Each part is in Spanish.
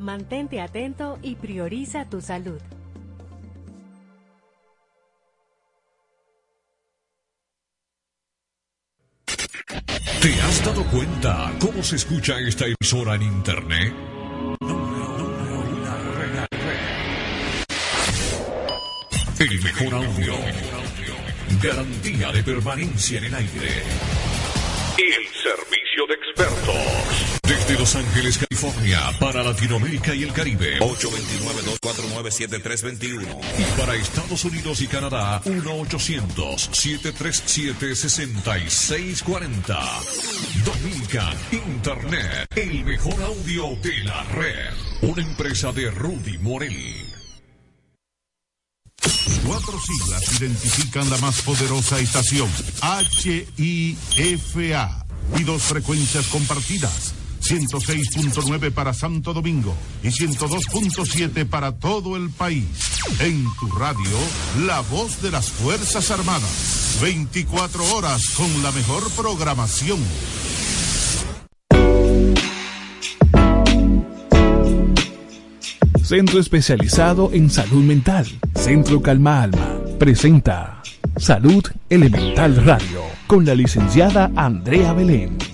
Mantente atento y prioriza tu salud. ¿Te has dado cuenta cómo se escucha esta emisora en Internet? El mejor audio. Garantía de permanencia en el aire. El servicio de expertos. Desde Los Ángeles, California, para Latinoamérica y el Caribe. 829-249-7321. Y para Estados Unidos y Canadá, 1-800-737-6640. Dominica Internet, el mejor audio de la red. Una empresa de Rudy Morel. Cuatro siglas identifican la más poderosa estación, HIFA, y dos frecuencias compartidas. 106.9 para Santo Domingo y 102.7 para todo el país. En tu radio, la voz de las Fuerzas Armadas. 24 horas con la mejor programación. Centro especializado en salud mental. Centro Calma Alma. Presenta Salud Elemental Radio con la licenciada Andrea Belén.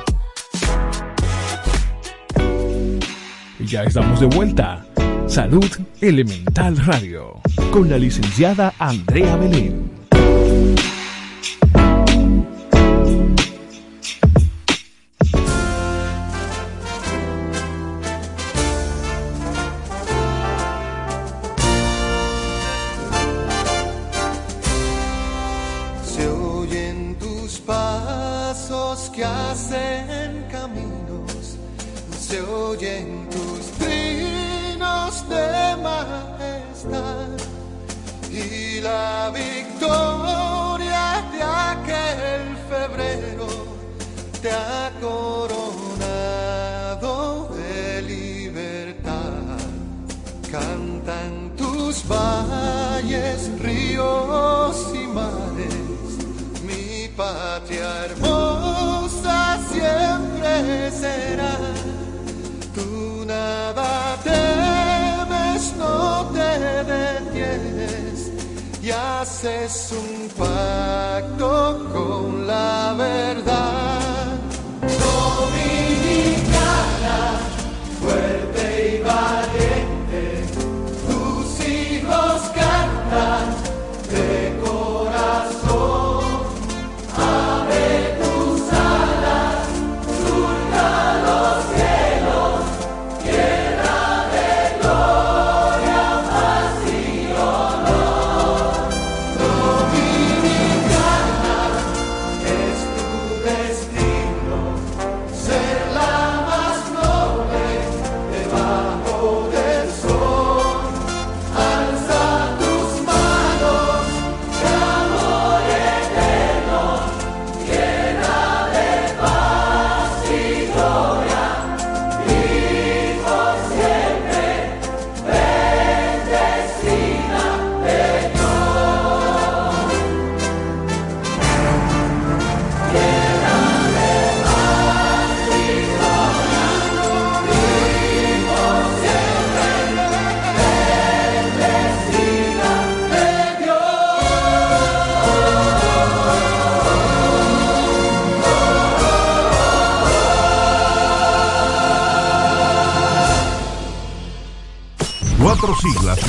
Ya estamos de vuelta. Salud Elemental Radio. Con la licenciada Andrea Belén. Y haces un pacto con la verdad.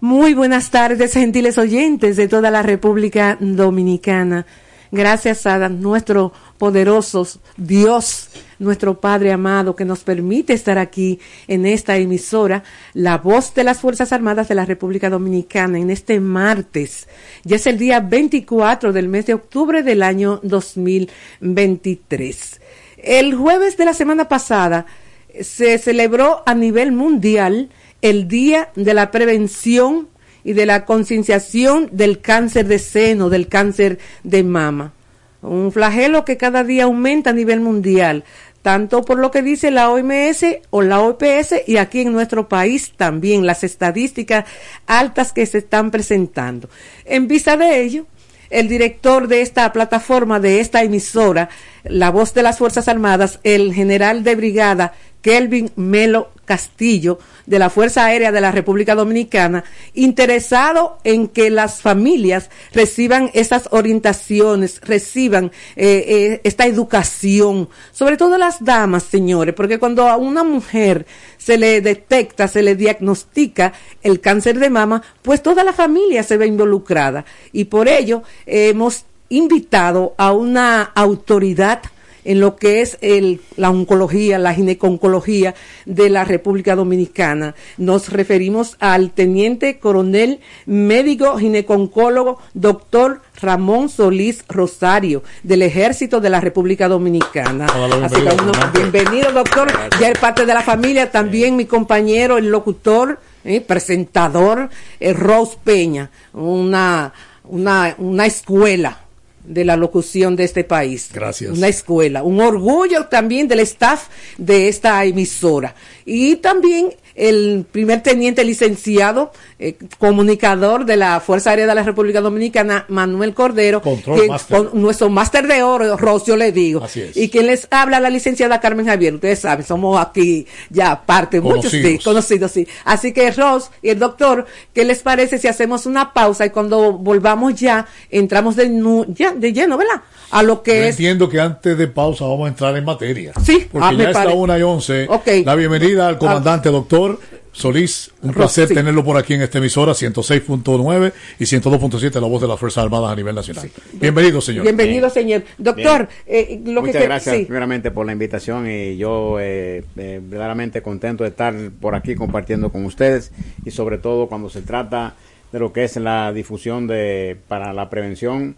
Muy buenas tardes, gentiles oyentes de toda la República Dominicana. Gracias a nuestro poderoso Dios, nuestro Padre amado, que nos permite estar aquí en esta emisora, la voz de las Fuerzas Armadas de la República Dominicana, en este martes. Ya es el día 24 del mes de octubre del año 2023. El jueves de la semana pasada se celebró a nivel mundial el Día de la Prevención y de la Concienciación del Cáncer de Seno, del cáncer de mama. Un flagelo que cada día aumenta a nivel mundial, tanto por lo que dice la OMS o la OPS y aquí en nuestro país también las estadísticas altas que se están presentando. En vista de ello, el director de esta plataforma, de esta emisora, la voz de las Fuerzas Armadas, el general de brigada Kelvin Melo Castillo, de la Fuerza Aérea de la República Dominicana, interesado en que las familias reciban esas orientaciones, reciban eh, eh, esta educación, sobre todo las damas, señores, porque cuando a una mujer se le detecta, se le diagnostica el cáncer de mama, pues toda la familia se ve involucrada. Y por ello hemos invitado a una autoridad en lo que es el, la oncología, la gineconcología de la República Dominicana. Nos referimos al teniente coronel médico gineconcólogo doctor Ramón Solís Rosario del Ejército de la República Dominicana. Hola, Así que bienvenido. uno- bienvenido doctor, ya es parte de la familia, también mi compañero, el locutor, eh, presentador, eh, Rose Peña, una, una, una escuela de la locución de este país. Gracias. Una escuela, un orgullo también del staff de esta emisora. Y también el primer teniente licenciado, eh, comunicador de la Fuerza Aérea de la República Dominicana, Manuel Cordero, Control Master. con nuestro máster de oro, Ros, yo le digo. Así es. Y quien les habla, la licenciada Carmen Javier. Ustedes saben, somos aquí ya parte, muchos sí, Conocidos. sí. Así que Ros y el doctor, ¿qué les parece si hacemos una pausa y cuando volvamos ya, entramos de, nu- ya, de lleno, ¿verdad? A lo que Yo es entiendo que antes de pausa vamos a entrar en materia. Sí, Porque ah, ya está pare- una y once. Ok. La bienvenida al comandante doctor Solís. Un placer sí. tenerlo por aquí en esta emisora 106.9 y 102.7, la voz de las Fuerzas Armadas a nivel nacional. Bienvenido, señor. Bienvenido, señor. Doctor, eh, lo Muchas que- gracias sí. primeramente por la invitación y yo eh, eh, verdaderamente contento de estar por aquí compartiendo con ustedes y sobre todo cuando se trata de lo que es la difusión de para la prevención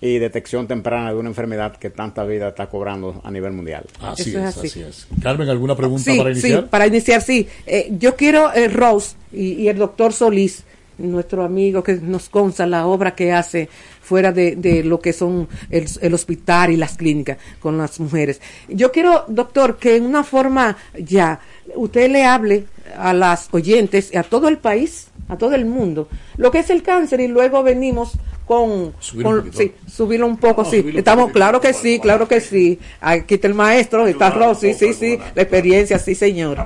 y detección temprana de una enfermedad que tanta vida está cobrando a nivel mundial. Así Eso es es, así. así es. Carmen, ¿alguna pregunta Sí, para iniciar? sí, para iniciar, sí. Eh, yo quiero, eh, Rose y, y el doctor Solís, nuestro amigo que nos consta la obra que hace fuera de, de lo que son el, el hospital y las clínicas con las mujeres. Yo quiero, doctor, que en una forma ya usted le hable a las oyentes, a todo el país, a todo el mundo, lo que es el cáncer y luego venimos con, Subir sí, subirlo un poco, No, sí. un Estamos, poquito. claro que sí, claro que sí. Aquí está el maestro, está Rosy, sí, sí, la experiencia, sí, señor.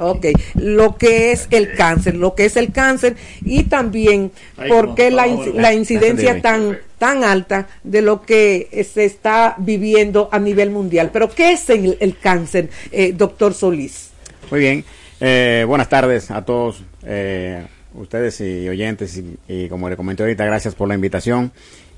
Ok, lo que es el cáncer, lo que es el cáncer y también por qué la, inc- la incidencia tan tan alta de lo que se está viviendo a nivel mundial. Pero ¿qué es el, el cáncer, eh, doctor Solís? Muy bien, Eh, buenas tardes a todos eh, ustedes y oyentes y, y como le comenté ahorita, gracias por la invitación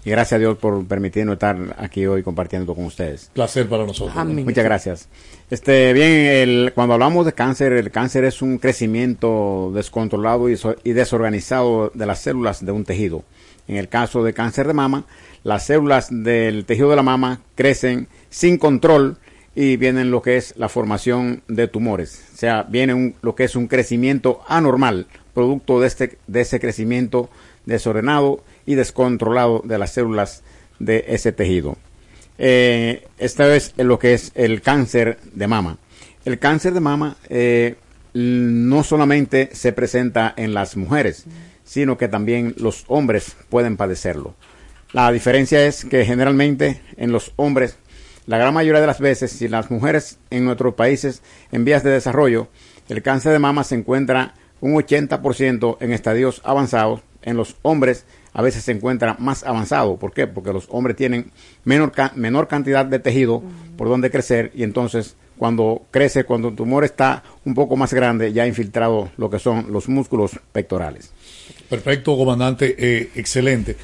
y gracias a Dios por permitirnos estar aquí hoy compartiendo con ustedes. Placer para nosotros. Amén. Muchas gracias. Este, bien, el- cuando hablamos de cáncer, el cáncer es un crecimiento descontrolado y, so- y desorganizado de las células de un tejido. En el caso de cáncer de mama, las células del tejido de la mama crecen sin control y vienen lo que es la formación de tumores. O sea, viene un- lo que es un crecimiento anormal, producto de, este, de ese crecimiento desordenado y descontrolado de las células de ese tejido. Eh, esta es lo que es el cáncer de mama. El cáncer de mama eh, no solamente se presenta en las mujeres, sino que también los hombres pueden padecerlo. La diferencia es que generalmente en los hombres, la gran mayoría de las veces, si las mujeres en nuestros países en vías de desarrollo, el cáncer de mama se encuentra un 80% en estadios avanzados, en los hombres a veces se encuentra más avanzado. ¿Por qué? Porque los hombres tienen menor, ca- menor cantidad de tejido por donde crecer y entonces cuando crece, cuando el tumor está un poco más grande, ya ha infiltrado lo que son los músculos pectorales. Perfecto, comandante. eh, excelente.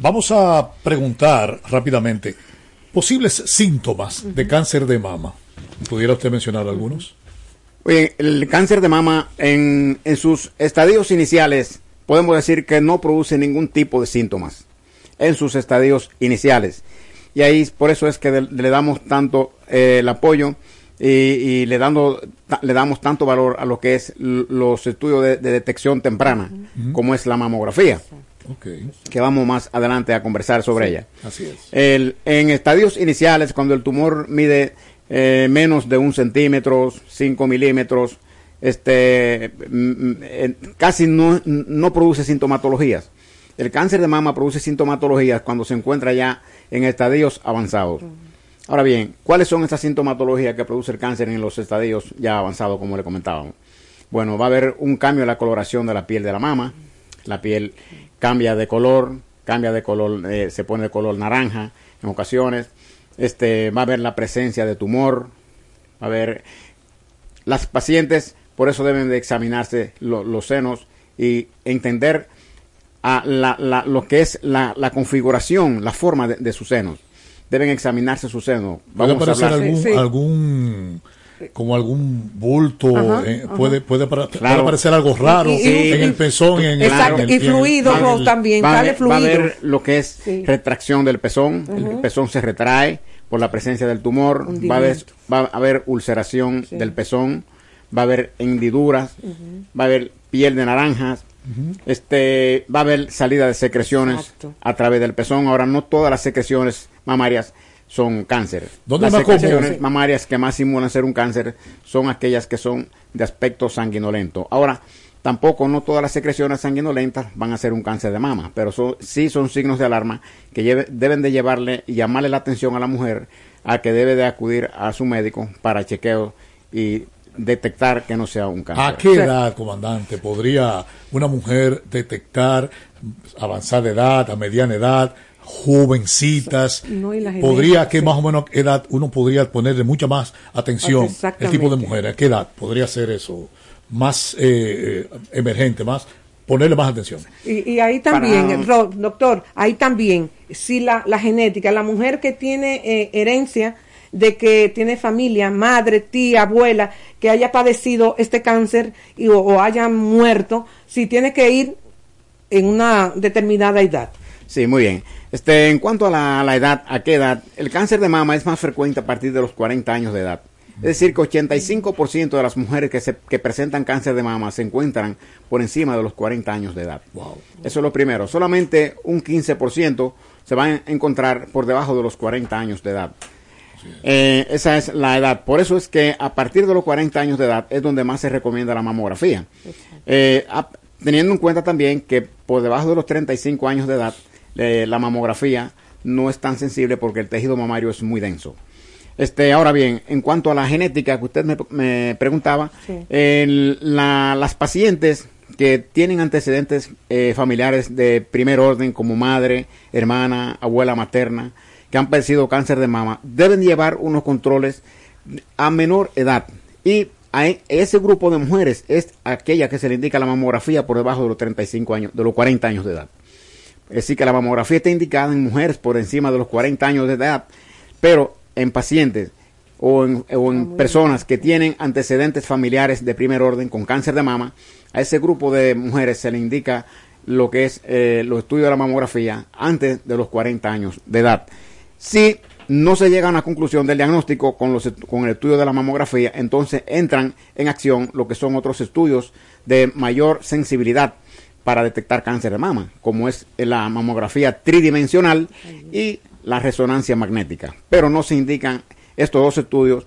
Vamos a preguntar rápidamente posibles síntomas de cáncer de mama. ¿Pudiera usted mencionar algunos? Oye, el cáncer de mama en, en sus estadios iniciales podemos decir que no produce ningún tipo de síntomas en sus estadios iniciales. Y ahí por eso es que de- le damos tanto eh, el apoyo y, y le, dando, ta- le damos tanto valor a lo que es los estudios de, de detección temprana, como es la mamografía, Ok, que vamos más adelante a conversar sobre ella. así es. El- en estadios iniciales, cuando el tumor mide eh, menos de un centímetro, 5 milímetros, este, mm, mm, casi no, no produce sintomatologías. El cáncer de mama produce sintomatologías cuando se encuentra ya en estadios avanzados. Ahora bien, ¿cuáles son esas sintomatologías que produce el cáncer en los estadios ya avanzados, como le comentábamos? Bueno, va a haber un cambio en la coloración de la piel de la mama. La piel cambia de color, cambia de color, eh, se pone de color naranja en ocasiones. Este, va a haber la presencia de tumor. Va a haber las pacientes, por eso deben de examinarse lo- los senos y entender a la- la- lo que es la, la configuración, la forma de, de sus senos. Deben examinarse su seno. ¿Puede Vamos a aparecer hablar- algún, Sí, sí. algún como algún bulto? Ajá, eh, ajá. puede, puede, para- puede aparecer algo raro Y- y- en y- el pezón, en, el- Exacto, en el- y fluido, en Ros, el- también, va, a sale haber, va a fluido. haber lo que es Sí. retracción del pezón, el pezón se retrae por la presencia del tumor, va a haber, Hundimiento. va a haber ulceración Sí. del pezón, va a haber hendiduras, va a haber piel de naranjas, este, va a haber salida de secreciones Exacto. a través del pezón. Ahora, no todas las secreciones mamarias son cáncer. ¿Dónde Las más común? secreciones mamarias que más simulan ser un cáncer son aquellas que son de aspecto sanguinolento. Ahora, tampoco no todas las secreciones sanguinolentas van a ser un cáncer de mama, pero son- sí son signos de alarma que lleve- deben de llevarle y llamarle la atención a la mujer a que debe de acudir a su médico para chequeo y detectar que no sea un cáncer. ¿A qué edad, comandante, podría una mujer detectar avanzada edad, a mediana edad, jovencitas? No, y la ¿Podría, sí. más o menos edad uno podría ponerle mucha más atención? El tipo de mujer, ¿a qué edad podría ser eso? Más eh, eh, emergente, más ponerle más atención. Y, y ahí también, Para- doctor, ahí también, si la, la genética, la mujer que tiene eh, herencia de que tiene familia, madre, tía, abuela, que haya padecido este cáncer y, o, o haya muerto, si tiene que ir en una determinada edad. Sí, muy bien. Este, en cuanto a la, la edad, ¿a qué edad? El cáncer de mama es más frecuente a partir de los 40 años de edad. Es decir, que 85% de las mujeres que, se, que presentan cáncer de mama se encuentran por encima de los 40 años de edad. Eso es lo primero. Solamente un 15% se van a encontrar por debajo de los 40 años de edad. Eh, esa es la edad. Por eso es que a partir de los 40 años de edad es donde más se recomienda la mamografía. Eh, a- teniendo en cuenta también que por debajo de los 35 años de edad eh, la mamografía no es tan sensible porque el tejido mamario es muy denso. Este, ahora bien, en cuanto a la genética que usted me, me preguntaba, Sí. la- las pacientes que tienen antecedentes eh, familiares de primer orden como madre, hermana, abuela materna, que han padecido cáncer de mama, deben llevar unos controles a menor edad. Y a e- ese grupo de mujeres es aquella que se le indica la mamografía por debajo de los 35 años, de los 40 años de edad. Es decir, que la mamografía está indicada en mujeres por encima de los 40 años de edad, pero en pacientes o en, o en personas que tienen antecedentes familiares de primer orden con cáncer de mama, a ese grupo de mujeres se le indica lo que es eh, los estudios de la mamografía antes de los 40 años de edad. Si no se llega a una conclusión del diagnóstico con, los, con el estudio de la mamografía, entonces entran en acción lo que son otros estudios de mayor sensibilidad para detectar cáncer de mama, como es la mamografía tridimensional y la resonancia magnética. Pero no se indican estos dos estudios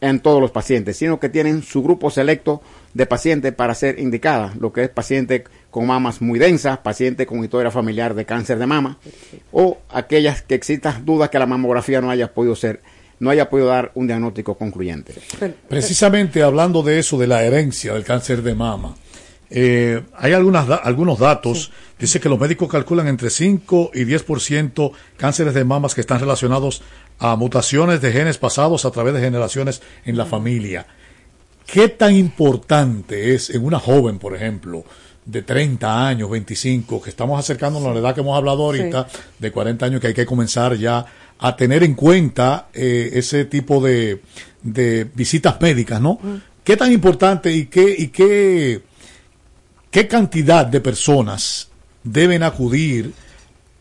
en todos los pacientes, sino que tienen su grupo selecto de pacientes para ser indicada, lo que es paciente con mamas muy densas, paciente con historia familiar de cáncer de mama, o aquellas que existan dudas que la mamografía no haya podido ser, no haya podido dar un diagnóstico concluyente. Precisamente hablando de eso, de la herencia del cáncer de mama, eh, hay algunas da- algunos datos. Dice que los médicos calculan entre 5 y 10% cánceres de mamas que están relacionados a mutaciones de genes pasados a través de generaciones en la familia. ¿Qué tan importante es en una joven, por ejemplo, de 30 años, 25, que estamos acercándonos a la edad que hemos hablado ahorita, de 40 años, que hay que comenzar ya a tener en cuenta eh, ese tipo de, de visitas médicas, ¿no? ¿Qué tan importante y qué, y qué, qué cantidad de personas deben acudir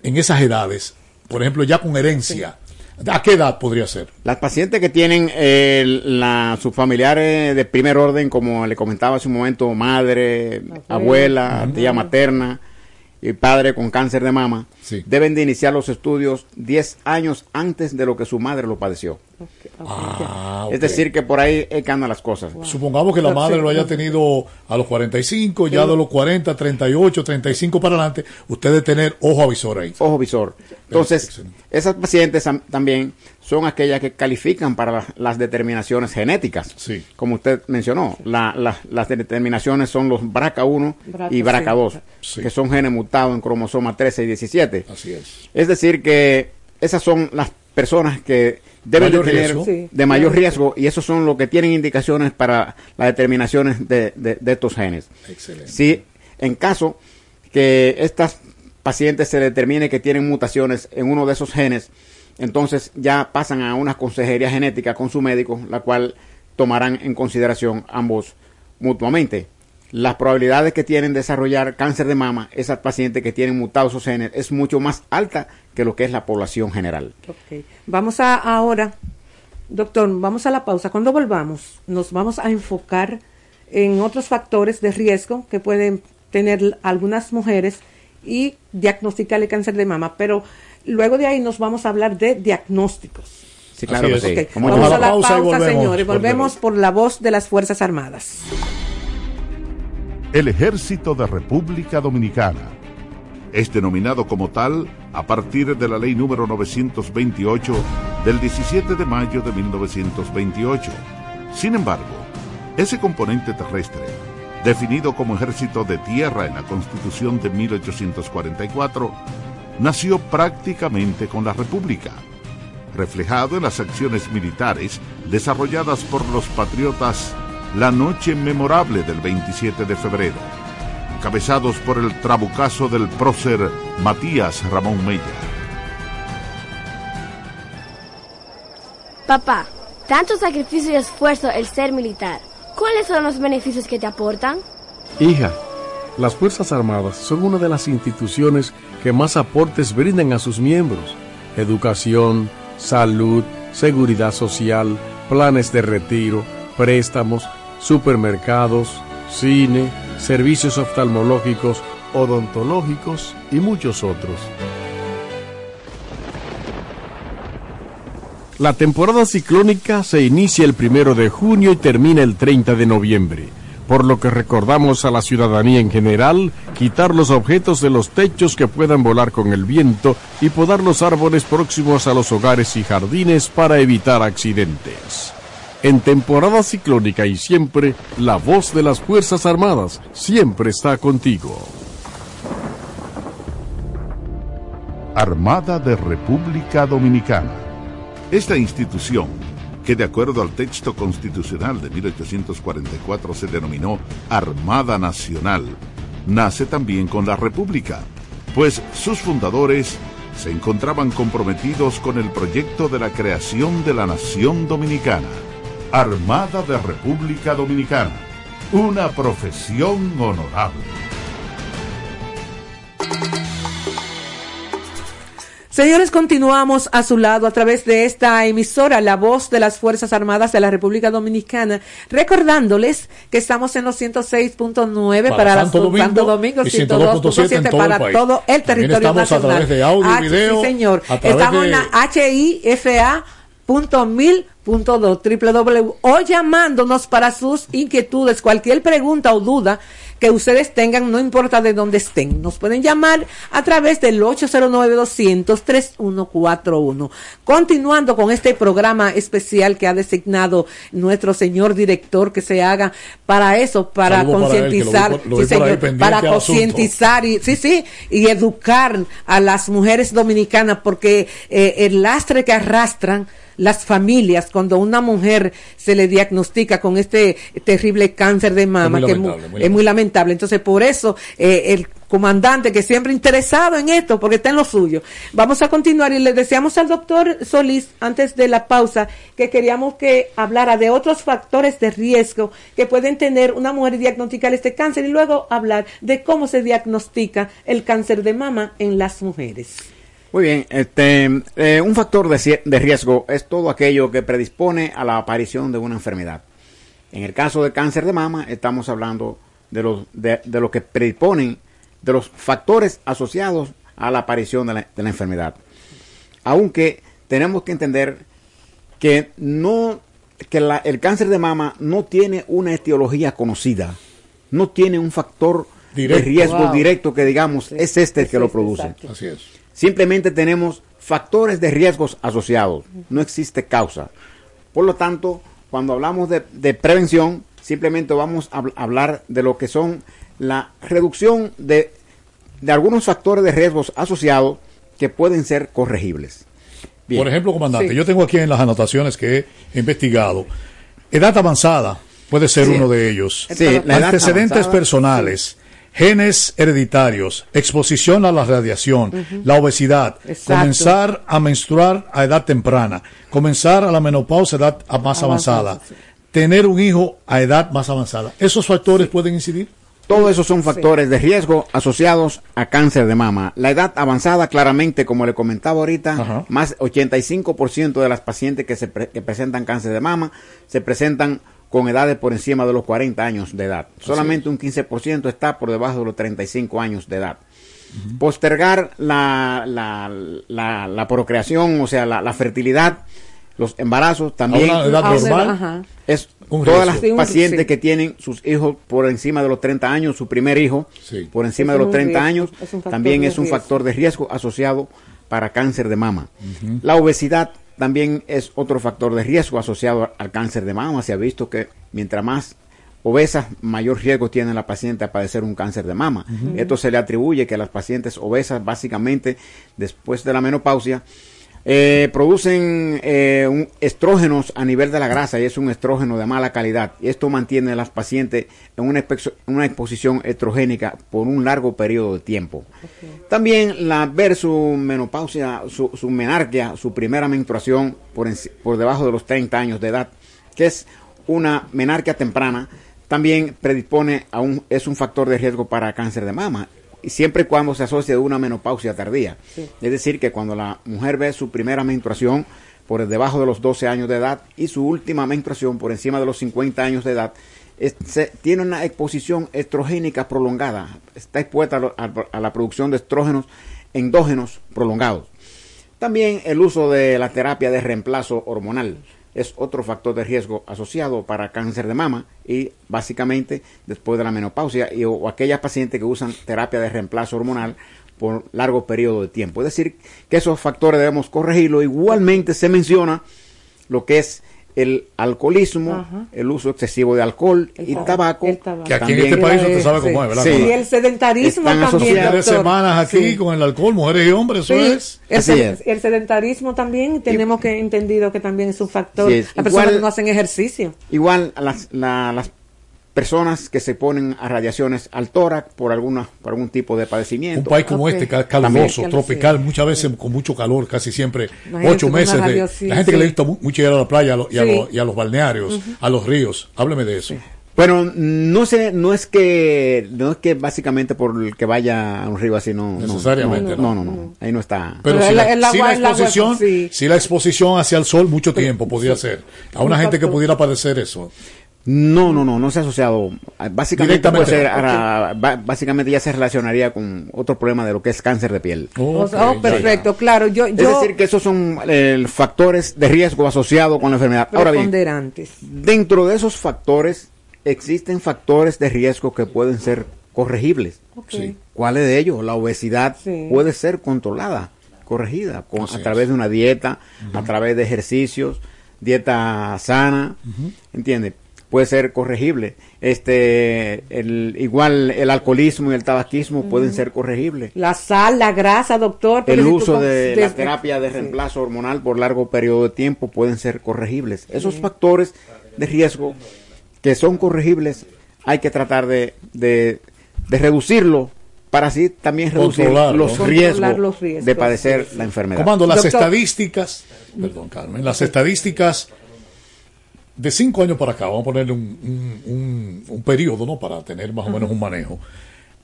en esas edades? Por ejemplo, ya con herencia. ¿A qué edad podría ser? Las pacientes que tienen eh, la, sus familiares de primer orden, como le comentaba hace un momento, madre, abuela, tía materna y padre con cáncer de mama, Sí. deben de iniciar los estudios 10 años antes de lo que su madre lo padeció. Ah, Es decir, que por ahí es que andan las cosas. Supongamos que la madre lo haya tenido a los 45, ya de los 40, 38, 35 para adelante, usted debe tener ojo avisor ahí. Ojo visor. Entonces, Excelente. esas pacientes am- también son aquellas que califican para la- las determinaciones genéticas. Sí. Como usted mencionó, la- la- las determinaciones son los BRCA1 y BRCA, BRCA2, sí. que son genes mutados en cromosoma 13 y 17. Así es. Es decir, que esas son las personas que deben Mayor de tener riesgo. Sí. de mayor riesgo y esos son los que tienen indicaciones para las determinaciones de, de- de estos genes. Excelente. Si en caso que estas pacientes se determine que tienen mutaciones en uno de esos genes, entonces ya pasan a una consejería genética con su médico, la cual tomarán en consideración ambos mutuamente. Las probabilidades que tienen de desarrollar cáncer de mama, esas pacientes que tienen mutados esos genes, es mucho más alta que lo que es la población general. Vamos a ahora, doctor, vamos a la pausa. Cuando volvamos, nos vamos a enfocar en otros factores de riesgo que pueden tener algunas mujeres y diagnosticar el cáncer de mama. Pero luego de ahí nos vamos a hablar de diagnósticos. Sí, claro que sí. Vamos a la pausa pausa, y volvemos. señores. Volvemos por la voz de las Fuerzas Armadas. El Ejército de República Dominicana. Es denominado como tal a partir de la ley número 928 del 17 de mayo de 1928. Sin embargo, ese componente terrestre, definido como ejército de tierra en la Constitución de 1844, nació prácticamente con la República, reflejado en las acciones militares desarrolladas por los patriotas la noche memorable del 27 de febrero, encabezados por el trabucazo del prócer Matías Ramón Mella. Papá, tanto sacrificio y esfuerzo el ser militar. ¿Cuáles son los beneficios que te aportan? Hija, las Fuerzas Armadas son una de las instituciones que más aportes brindan a sus miembros. Educación, salud, seguridad social, planes de retiro, préstamos, supermercados, cine, servicios oftalmológicos, odontológicos y muchos otros. La temporada ciclónica se inicia el primero de junio y termina el 30 de noviembre, por lo que recordamos a la ciudadanía en general quitar los objetos de los techos que puedan volar con el viento y podar los árboles próximos a los hogares y jardines para evitar accidentes. En temporada ciclónica y siempre, la voz de las Fuerzas Armadas siempre está contigo. Armada de República Dominicana. Esta institución, que de acuerdo al texto constitucional de 1844 se denominó Armada Nacional, nace también con la República, pues sus fundadores se encontraban comprometidos con el proyecto de la creación de la nación dominicana. Armada de República Dominicana, una profesión honorable. Señores, continuamos a su lado a través de esta emisora, la voz de las Fuerzas Armadas de la República Dominicana, recordándoles que estamos en los 106.9 para, Para Santo Domingo Santo Domingo, y 102.7 en todo el para todo el territorio estamos a nacional. través de audio y Ah, video, Sí, señor. a Estamos de- en la HIFA.mil.2 www o llamándonos para sus inquietudes, cualquier pregunta o duda que ustedes tengan, no importa de dónde estén. Nos pueden llamar a través del 809-200-3141. Continuando con este programa especial que ha designado nuestro señor director que se haga para eso, para concientizar, sí, para concientizar y sí, sí, y educar a las mujeres dominicanas porque eh, el lastre que arrastran las familias cuando una mujer se le diagnostica con este terrible cáncer de mama Es muy que es muy- lamentable, muy es muy lamentable. Entonces por eso eh, el comandante que siempre interesado en esto porque está en lo suyo vamos a continuar y le deseamos al doctor Solís antes de la pausa que queríamos que hablara de otros factores de riesgo que pueden tener una mujer y diagnosticar este cáncer y luego hablar de cómo se diagnostica el cáncer de mama en las mujeres Muy bien, este, eh, un factor de, riesgo es todo aquello que predispone a la aparición de una enfermedad. En el caso de cáncer de mama, estamos hablando de, los, de, de lo que predisponen, de los factores asociados a la aparición de la, de la enfermedad. Aunque tenemos que entender que no que la- el cáncer de mama no tiene una etiología conocida, no tiene un factor Directo. de riesgo Wow. directo que digamos es este el que Sí, lo produce. exacto. Así es. Simplemente tenemos factores de riesgos asociados, no existe causa. Por lo tanto, cuando hablamos de, de prevención, simplemente vamos a habl- hablar de lo que son la reducción de, de algunos factores de riesgos asociados que pueden ser corregibles. Bien. Por ejemplo, comandante, Sí. yo tengo aquí en las anotaciones que he investigado. Edad avanzada puede ser Sí. uno de ellos. Sí, Antecedentes avanzada, personales, genes hereditarios, exposición a la radiación, la obesidad, Exacto. comenzar a menstruar a edad temprana, comenzar a la menopausa a edad a- más Avanzada, avanzada, tener un hijo a edad más avanzada. ¿Esos factores pueden incidir? Todos esos son factores de riesgo asociados a cáncer de mama. La edad avanzada, claramente, como le comentaba ahorita, Ajá. más 85% de las pacientes que, se pre- que presentan cáncer de mama se presentan con edades por encima de los 40 años de edad. Solamente un 15% está por debajo de los 35 años de edad. postergar la, la, la, la procreación, o sea, la, la fertilidad, los embarazos, también A una edad Ah, normal. es Un todas las Sí, un- pacientes sí. que tienen sus hijos por encima de los 30 años, su primer hijo Sí. por encima Es de los un 30 riesgo, años, es también es un riesgo. factor de riesgo asociado para cáncer de mama. La obesidad también es otro factor de riesgo asociado al cáncer de mama. Se ha visto que mientras más obesas, mayor riesgo tiene la paciente a padecer un cáncer de mama. Esto se le atribuye que las pacientes obesas, básicamente, después de la menopausia, eh, producen eh, un- estrógenos a nivel de la grasa y es un estrógeno de mala calidad. Y esto mantiene a las pacientes en una, exposición estrogénica por un largo periodo de tiempo. También la ver su menopausia, su, su menarquia, su primera menstruación por, por debajo de los 30 años de edad, que es una menarquia temprana, también predispone a un, es un factor de riesgo para cáncer de mama. Y siempre y cuando se asocia a una menopausia tardía. Es decir, que cuando la mujer ve su primera menstruación por debajo de los 12 años de edad y su última menstruación por encima de los 50 años de edad, es- se- tiene una exposición estrogénica prolongada. Está expuesta a, lo- a- a la producción de estrógenos endógenos prolongados. También el uso de la terapia de reemplazo hormonal es otro factor de riesgo asociado para cáncer de mama y básicamente después de la menopausia y, o aquellas pacientes que usan terapia de reemplazo hormonal por largo periodo de tiempo. Es decir, que esos factores debemos corregirlo. Igualmente se menciona lo que es el alcoholismo, Ajá. el uso excesivo de alcohol El y tabaco, tabaco. el tabaco. Que aquí en este país usted Sí, sabe sí. cómo es, ¿verdad? Sí. Y el sedentarismo Están también. doctor. semanas aquí Sí. con el alcohol, mujeres y hombres, eso Sí, es. el, Así sed- es. el sedentarismo también tenemos que entendido que también es un factor. Sí, es. Las personas que no hacen ejercicio. Igual a las, la- las personas que se ponen a radiaciones al tórax por alguna por algún tipo de Un padecimiento. país como este, caluroso, tropical, muchas veces con mucho calor, casi siempre Imagínate ocho meses de sí, la gente que le gusta mu- mucho ir a la playa a lo- y, a lo- y a los balnearios, a los ríos. Hábleme de eso. Bueno, no sé, no es que no es que básicamente por el que vaya a un río así no no, Necesariamente, no, no, no, no, ahí no está. Pero, Pero si, el- la, el si agua- la el agua, exposición, sí. si la exposición hacia el sol mucho tiempo podría ser. A una Un gente que pudiera padecer eso. No, no, no, no se ha asociado. Básicamente puede Directamente. ser, básicamente ya se relacionaría con otro problema de lo que es cáncer de piel. Oh, ya, perfecto, claro. Yo, Es yo decir, que esos son eh, factores de riesgo asociados con la enfermedad. Ahora bien. Dentro de esos factores existen factores de riesgo que pueden ser corregibles. Ok. Sí. ¿Cuáles de ellos? La obesidad Sí. puede ser controlada, corregida, con- a es. través de una dieta, a través de ejercicios, dieta sana, ¿entiende? Puede ser corregible. Este, el, igual el alcoholismo y el tabaquismo pueden ser corregibles. La sal, la grasa, doctor. El si uso de la terapia de sí. reemplazo hormonal por largo periodo de tiempo pueden ser corregibles. Esos factores de riesgo que son corregibles hay que tratar de, de, de reducirlo para así también reducir los riesgos, los riesgos, de padecer la enfermedad. Comando, las Doctor. estadísticas, perdón, Carmen, las estadísticas de cinco años para acá, vamos a ponerle un, un, un- un periodo, ¿no? Para tener más o menos un manejo.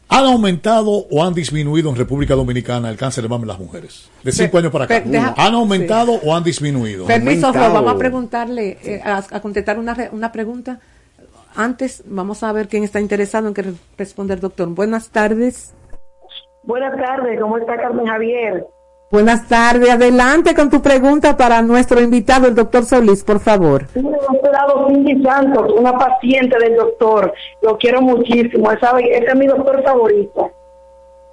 ¿Han aumentado o han disminuido en República Dominicana el cáncer de mama en las mujeres? De cinco Pe- años para acá. deja- ¿Han aumentado o han disminuido? Permiso. Ro, vamos a preguntarle, eh, a, a contestar una, re- una pregunta. Antes, vamos a ver quién está interesado en que re- responder, doctor. Buenas tardes. Buenas tardes, ¿cómo está Carmen Javier? Buenas tardes. Adelante con tu pregunta para nuestro invitado, el doctor Solís, por favor. Sí, me he dado Cindy Santos, una paciente del doctor. Lo quiero muchísimo, él sabe, ese es mi doctor favorito.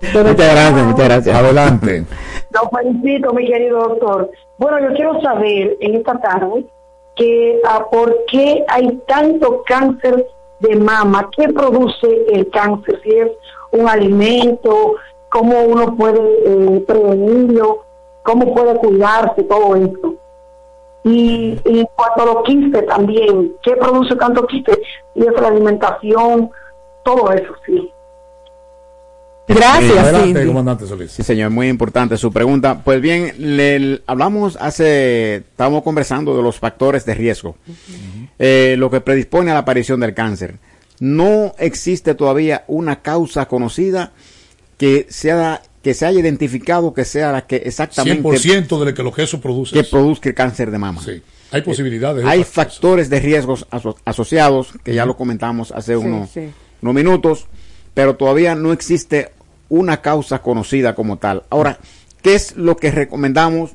Muchas gracias, muchas gracias. Adelante. Lo felicito, mi querido doctor. Bueno, yo quiero saber en esta tarde que a por qué hay tanto cáncer de mama, qué produce el cáncer, si es un alimento, cómo uno puede eh, prevenirlo, cómo puede cuidarse, todo esto. Y, y en cuanto a los quistes también, ¿qué produce tanto quiste? Y es la alimentación, todo eso, sí. Gracias, Adelante, Cindy. comandante Solís. Sí, señor, muy importante su pregunta. Pues bien, le, hablamos hace, estábamos conversando de los factores de riesgo, eh, lo que predispone a la aparición del cáncer. No existe todavía una causa conocida que sea que se haya identificado que sea la que exactamente 100% de lo que lo que eso produce. que produzca el cáncer de mama. Sí. Hay posibilidades. de Hay cosas. factores de riesgos aso- asociados, que ya lo comentamos hace Sí, unos, sí. unos minutos, pero todavía no existe una causa conocida como tal. Ahora, ¿qué es lo que recomendamos?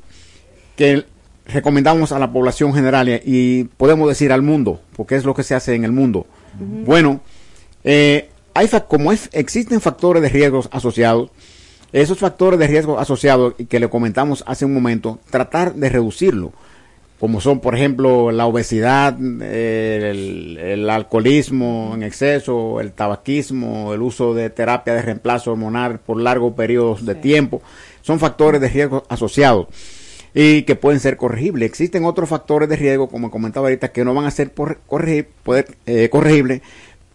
Que recomendamos a la población general y podemos decir al mundo, porque es lo que se hace en el mundo. Bueno, eh, hay como existen factores de riesgos asociados, esos factores de riesgo asociados que le comentamos hace un momento, tratar de reducirlo, como son, por ejemplo, la obesidad, el, alcoholismo en exceso, el tabaquismo, el uso de terapia de reemplazo hormonal por largos periodos de tiempo, son factores de riesgo asociados y que pueden ser corregibles. Existen otros factores de riesgo, como comentaba ahorita, que no van a ser corregir, poder, eh, corregibles.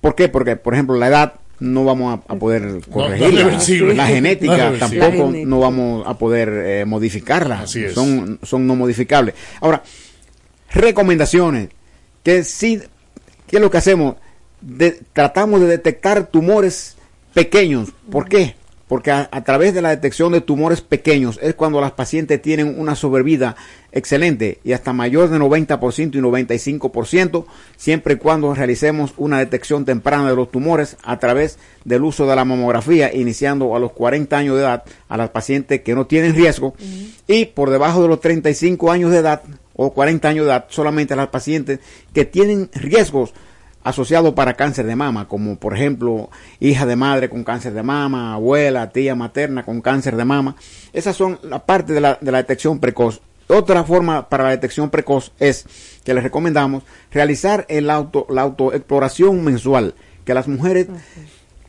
¿Por qué? Porque, por ejemplo, la edad no vamos a, poder corregirla. la genética tampoco no vamos a poder eh, modificarla. Son, son no modificables. Ahora, recomendaciones. Que sí, ¿qué es lo que hacemos? tratamos de detectar tumores pequeños. ¿Por qué? Porque a, través de la detección de tumores pequeños es cuando las pacientes tienen una sobrevida excelente y hasta mayor de 90% y 95%, siempre y cuando realicemos una detección temprana de los tumores a través del uso de la mamografía, iniciando a los 40 años de edad a las pacientes que no tienen riesgo y por debajo de los 35 años de edad o 40 años de edad solamente a las pacientes que tienen riesgos asociado para cáncer de mama, como por ejemplo hija de madre con cáncer de mama, abuela, tía materna con cáncer de mama. Esas son la parte de la, de la detección precoz. Otra forma para la detección precoz es que les recomendamos realizar el auto, la autoexploración mensual, que las mujeres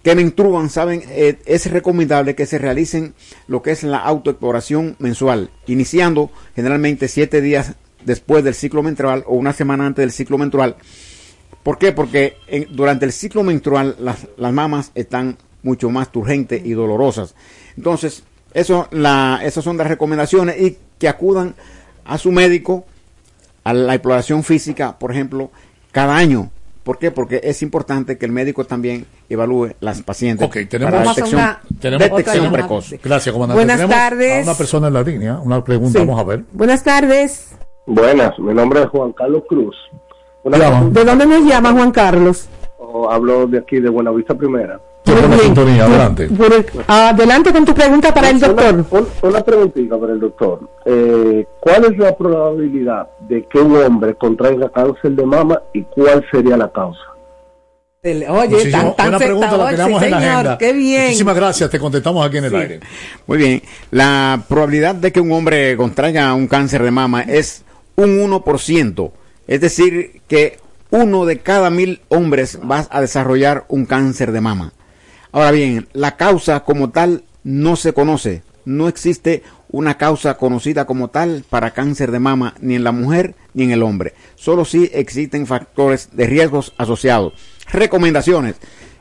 que menstruan saben, eh, es recomendable que se realicen lo que es la autoexploración mensual, iniciando generalmente siete días después del ciclo menstrual o una semana antes del ciclo menstrual ¿Por qué? Porque durante el ciclo menstrual las, las, mamas están mucho más turgentes y dolorosas. Entonces, eso, la, esas son las recomendaciones y que acudan a su médico a la exploración física, por ejemplo, cada año. ¿Por qué? Porque es importante que el médico también evalúe las pacientes. Ok, tenemos, detección, detección precoz. Gracias, comandante. Buenas tardes. una persona en la línea, una pregunta, vamos a ver. Buenas tardes. Buenas, mi nombre es Juan Carlos Cruz. ¿De dónde nos llama Juan Carlos? Oh, hablo de aquí, de Buenavista Primera. adelante. adelante con tu pregunta para el doctor. Una, preguntita para el doctor. Eh, ¿Cuál es la probabilidad de que un hombre contraiga cáncer de mama y cuál sería la causa? Oye, tan, tan pregunta la tenemos en la agenda. Qué bien. Muchísimas gracias, te contestamos aquí en el aire. Muy bien. La probabilidad de que un hombre contraiga un cáncer de mama es un 1%. Es decir, que uno de cada mil hombres va a desarrollar un cáncer de mama. Ahora bien, la causa como tal no se conoce. No existe una causa conocida como tal para cáncer de mama ni en la mujer ni en el hombre. Solo sí existen factores de riesgos asociados. Recomendaciones.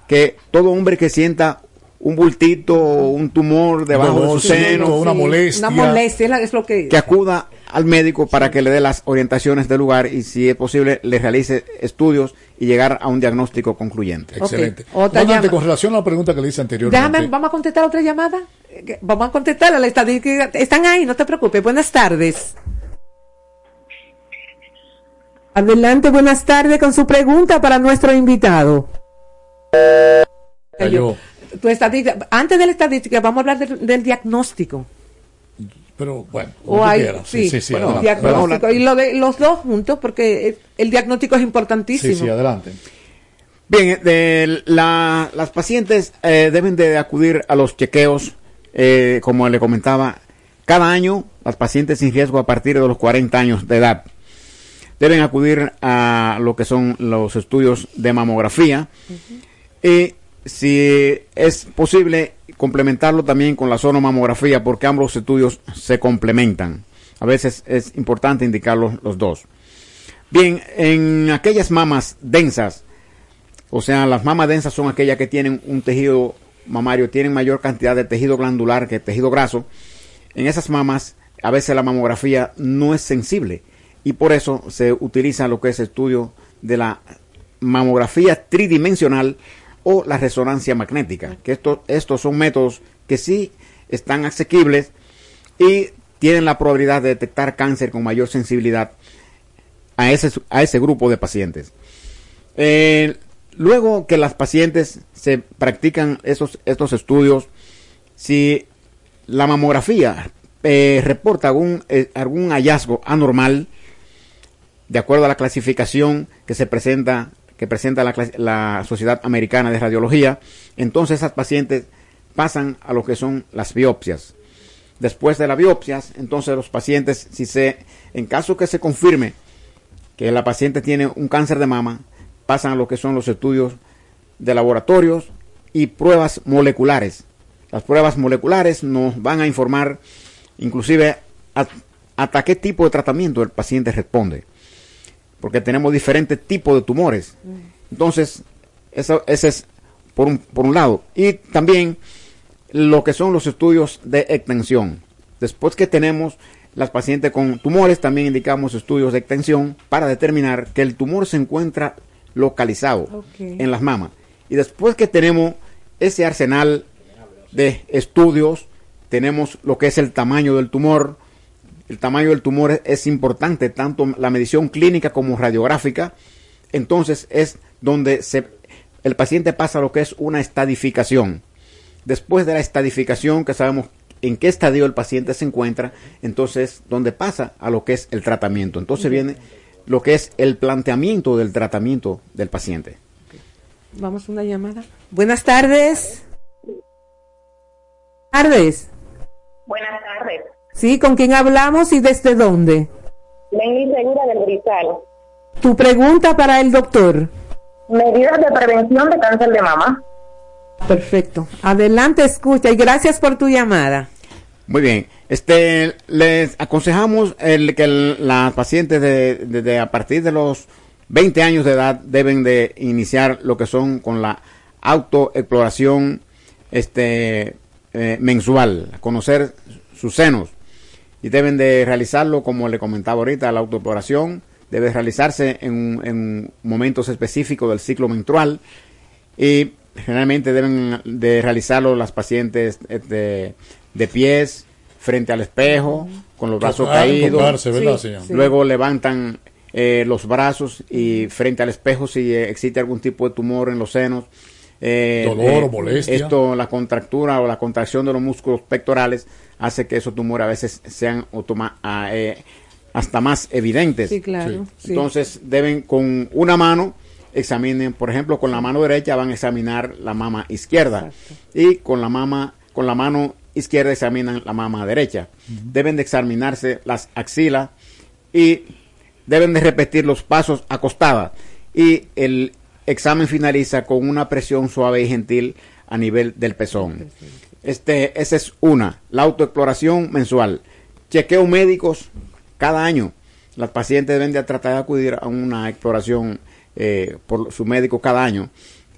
Que todo hombre que sienta un bultito, un tumor debajo de su seno, una molestia, una molestia es lo que que acuda al médico para que le dé las orientaciones del lugar y si es posible le realice estudios y llegar a un diagnóstico concluyente. Excelente. Otra con relación a la pregunta que le hice anteriormente. Déjame, vamos a contestar otra llamada. Vamos a contestar a la estadística. Están ahí, no te preocupes. Buenas tardes. Adelante, buenas tardes con su pregunta para nuestro invitado. Cayó tu estadística, antes de la estadística, vamos a hablar del, diagnóstico. Pero bueno, o hay, sí, sí, sí, diagnóstico. y lo de los dos juntos, porque el diagnóstico es importantísimo. Sí, sí, adelante. Bien, de la, las pacientes eh, deben de acudir a los chequeos, eh, como le comentaba, cada año las pacientes sin riesgo a partir de los 40 años de edad deben acudir a lo que son los estudios de mamografía y si es posible complementarlo también con la sonomamografía porque ambos estudios se complementan. A veces es importante indicarlos los dos. Bien, en aquellas mamas densas, o sea, las mamas densas son aquellas que tienen un tejido mamario, tienen mayor cantidad de tejido glandular que tejido graso. En esas mamas, a veces la mamografía no es sensible y por eso se utiliza lo que es estudio de la mamografía tridimensional o la resonancia magnética, que estos, estos son métodos que sí están asequibles y tienen la probabilidad de detectar cáncer con mayor sensibilidad a ese, a ese grupo de pacientes. Eh, luego que las pacientes se practican esos, estos estudios si la mamografía eh, reporta algún, eh, algún hallazgo anormal, de acuerdo a la clasificación que se presenta, que presenta la, la Sociedad Americana de Radiología, entonces esas pacientes pasan a lo que son las biopsias. Después de las biopsias, entonces los pacientes, si se, en caso que se confirme que la paciente tiene un cáncer de mama, pasan a lo que son los estudios de laboratorios y pruebas moleculares. Las pruebas moleculares nos van a informar inclusive hasta qué tipo de tratamiento el paciente responde. Porque tenemos diferentes tipos de tumores. Entonces, eso, ese es por un, por un lado. Y también lo que son los estudios de extensión. Después que tenemos las pacientes con tumores, también indicamos estudios de extensión para determinar que el tumor se encuentra localizado en las mamas. Y después que tenemos ese arsenal de estudios, tenemos lo que es el tamaño del tumor. El tamaño del tumor es, es importante, tanto la medición clínica como radiográfica. Entonces es donde se, el paciente pasa a lo que es una estadificación. Después de la estadificación, que sabemos en qué estadio el paciente se encuentra, entonces donde pasa a lo que es el tratamiento. Entonces viene lo que es el planteamiento del tratamiento del paciente. Vamos a una llamada. Buenas tardes. Tardes. Buenas tardes. Sí, ¿con quién hablamos y desde dónde? Lenny Segura del Grisal. Tu pregunta para el doctor. Medidas de prevención de cáncer de mama. Perfecto. Adelante, escucha y gracias por tu llamada. Muy bien. Este, les aconsejamos el, que el- las pacientes de, de- de a partir de los 20 años de edad deben de iniciar lo que son con la autoexploración este, eh, mensual, conocer sus senos y deben de realizarlo como le comentaba ahorita, la autoexploración debe realizarse en, en momentos específicos del ciclo menstrual. Y generalmente deben de realizarlo las pacientes este, de pies frente al espejo con los brazos Tocar, caídos. tocarse, ¿verdad, Sí, señor? sí. luego levantan eh, los brazos y frente al espejo si eh, existe algún tipo de tumor en los senos eh, Dolor o molestia. esto la contractura o la contracción de los músculos pectorales hace que esos tumores a veces sean automa- ah, eh, hasta más evidentes Sí, claro, sí. entonces deben con una mano examinen, por ejemplo, con la mano derecha van a examinar la mama izquierda y con la mama con la mano izquierda examinan la mama derecha. Deben de examinarse las axilas y deben de repetir los pasos acostadas y el examen finaliza con una presión suave y gentil a nivel del pezón. Este, esa es una, la autoexploración mensual. Chequeos médicos cada año. Las pacientes deben de tratar de acudir a una exploración eh, por su médico cada año.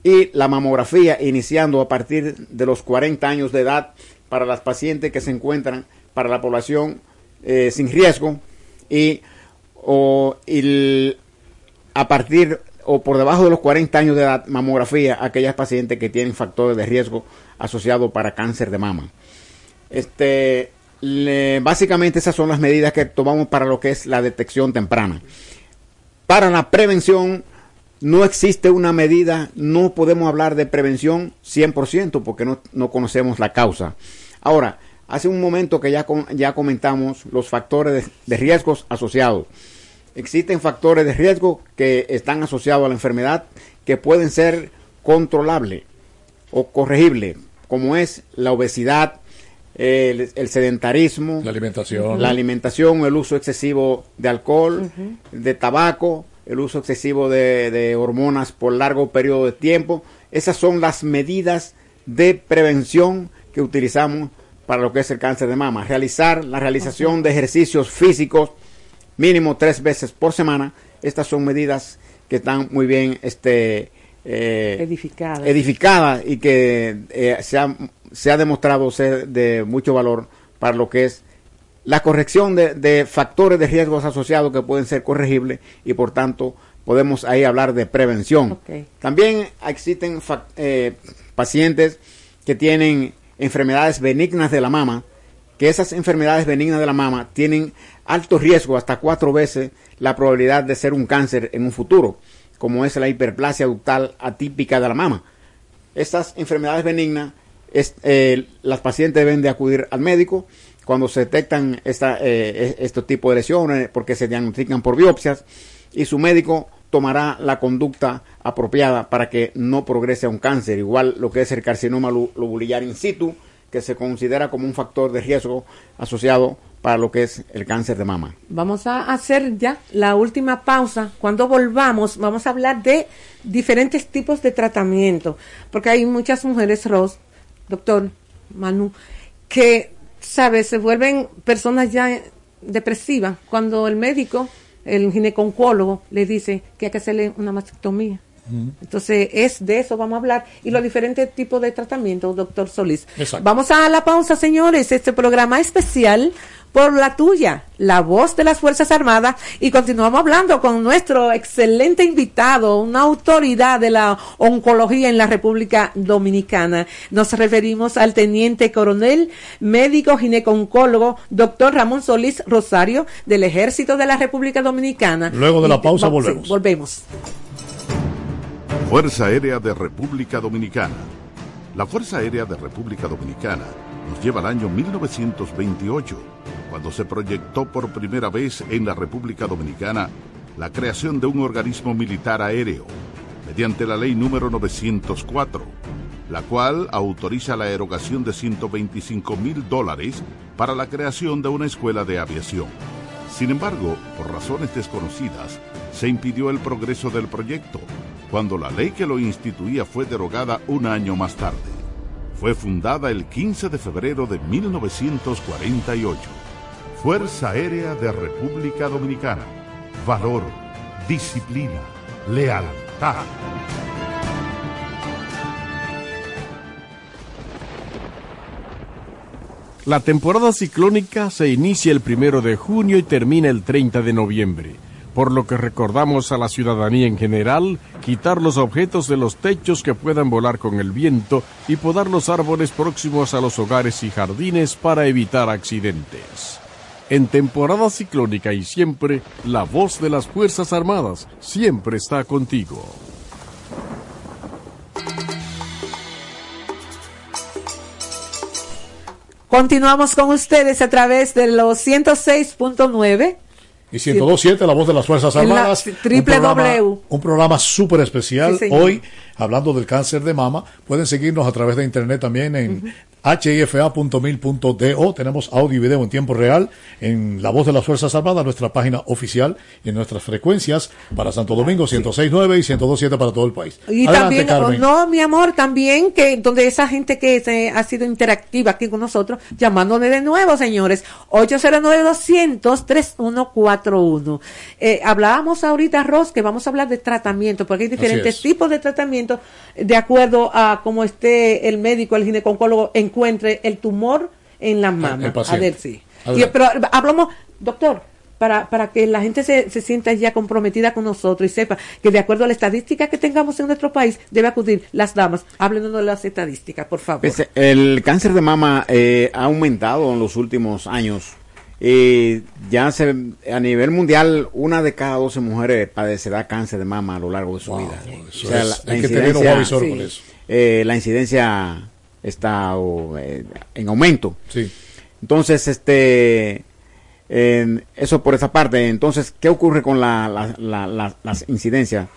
Y la mamografía iniciando a partir de los 40 años de edad para las pacientes que se encuentran para la población eh, sin riesgo y, o, y el- a partir o por debajo de los 40 años de edad, mamografía, aquellas pacientes que tienen factores de riesgo asociados para cáncer de mama. Este, básicamente esas son las medidas que tomamos para lo que es la detección temprana. Para la prevención no existe una medida, no podemos hablar de prevención 100% porque no, no conocemos la causa. Ahora, hace un momento que ya, ya comentamos los factores de, de riesgos asociados. Existen factores de riesgo que están asociados a la enfermedad que pueden ser controlables o corregibles, como es la obesidad, el, el sedentarismo, La alimentación. la alimentación, el uso excesivo de alcohol, de tabaco, el uso excesivo de, de hormonas por largo periodo de tiempo. Esas son las medidas de prevención que utilizamos para lo que es el cáncer de mama. Realizar la realización de ejercicios físicos mínimo tres veces por semana. Estas son medidas que están muy bien este, eh, Edificada. edificada y que eh, se, ha, se ha demostrado ser de mucho valor para lo que es la corrección de, de factores de riesgos asociados que pueden ser corregibles y por tanto podemos ahí hablar de prevención. También existen eh, pacientes que tienen enfermedades benignas de la mama, que esas enfermedades benignas de la mama tienen alto riesgo, hasta cuatro veces la probabilidad de ser un cáncer en un futuro, como es la hiperplasia ductal atípica de la mama. Estas enfermedades benignas eh, las pacientes deben de acudir al médico cuando se detectan esta, eh, este tipo de lesiones, porque se diagnostican por biopsias, y su médico tomará la conducta apropiada para que no progrese a un cáncer. Igual lo que es el carcinoma lobulillar in situ, que se considera como un factor de riesgo asociado para lo que es el cáncer de mama. Vamos a hacer ya la última pausa. Cuando volvamos, vamos a hablar de diferentes tipos de tratamiento, porque hay muchas mujeres, Ros, doctor Manu, que, ¿sabes? Se vuelven personas ya depresivas cuando el médico, el ginecólogo, le dice que hay que hacerle una mastectomía. Entonces, es de eso vamos a hablar y los diferentes tipos de tratamiento, doctor Solís. Vamos a la pausa, señores. Este programa especial por la tuya, la voz de las Fuerzas Armadas, y continuamos hablando con nuestro excelente invitado, una autoridad de la oncología en la República Dominicana. Nos referimos al teniente coronel, médico gineconcólogo, doctor Ramón Solís Rosario, del Ejército de la República Dominicana. Luego de la pausa volvemos. volvemos. Fuerza Aérea de República Dominicana. La Fuerza Aérea de República Dominicana nos lleva al año 1928, cuando se proyectó por primera vez en la República Dominicana la creación de un organismo militar aéreo, mediante la ley número 904, la cual autoriza la erogación de 125 mil dólares para la creación de una escuela de aviación. Sin embargo, por razones desconocidas, se impidió el progreso del proyecto cuando la ley que lo instituía fue derogada un año más tarde. Fue fundada el 15 de febrero de 1948. Fuerza Aérea de República Dominicana. Valor, disciplina, lealtad. La temporada ciclónica se inicia el primero de junio y termina el 30 de noviembre por lo que recordamos a la ciudadanía en general quitar los objetos de los techos que puedan volar con el viento y podar los árboles próximos a los hogares y jardines para evitar accidentes. En temporada ciclónica y siempre, la voz de las Fuerzas Armadas siempre está contigo. Continuamos con ustedes a través de los 106.9 y 102.7, la voz de las Fuerzas Armadas. Triple W. Un programa súper especial. Hoy, hablando del cáncer de mama, pueden seguirnos a través de internet también en hifa.mil.do. Tenemos audio y video en tiempo real en La Voz de las Fuerzas Armadas, nuestra página oficial y en nuestras frecuencias para Santo Domingo 106.9 y 102.7 para todo el país. Y también, no, mi amor, también que donde esa gente que se, ha sido interactiva aquí con nosotros, llamándole de nuevo, señores, 809-200-3141. Eh, hablábamos ahorita, Ross, que vamos a hablar de tratamiento, porque hay diferentes tipos de tratamiento de acuerdo a cómo esté el médico, el ginecólogo en encuentre el tumor en la mama. A ver, sí. pero hablamos, doctor, para, para que la gente se, se, sienta ya comprometida con nosotros y sepa que de acuerdo a la estadística que tengamos en nuestro país, debe acudir las damas. Háblenos de las estadísticas, por favor. Pues, el cáncer de mama eh, ha aumentado en los últimos años. y ya se, a nivel mundial, una de cada 12 mujeres padecerá cáncer de mama a lo largo de su vida. hay que tener un avisor con eso. Eh, la incidencia está eh, en aumento. Sí. Entonces, este, eso por esa parte. Entonces, ¿qué ocurre con la, las incidencias?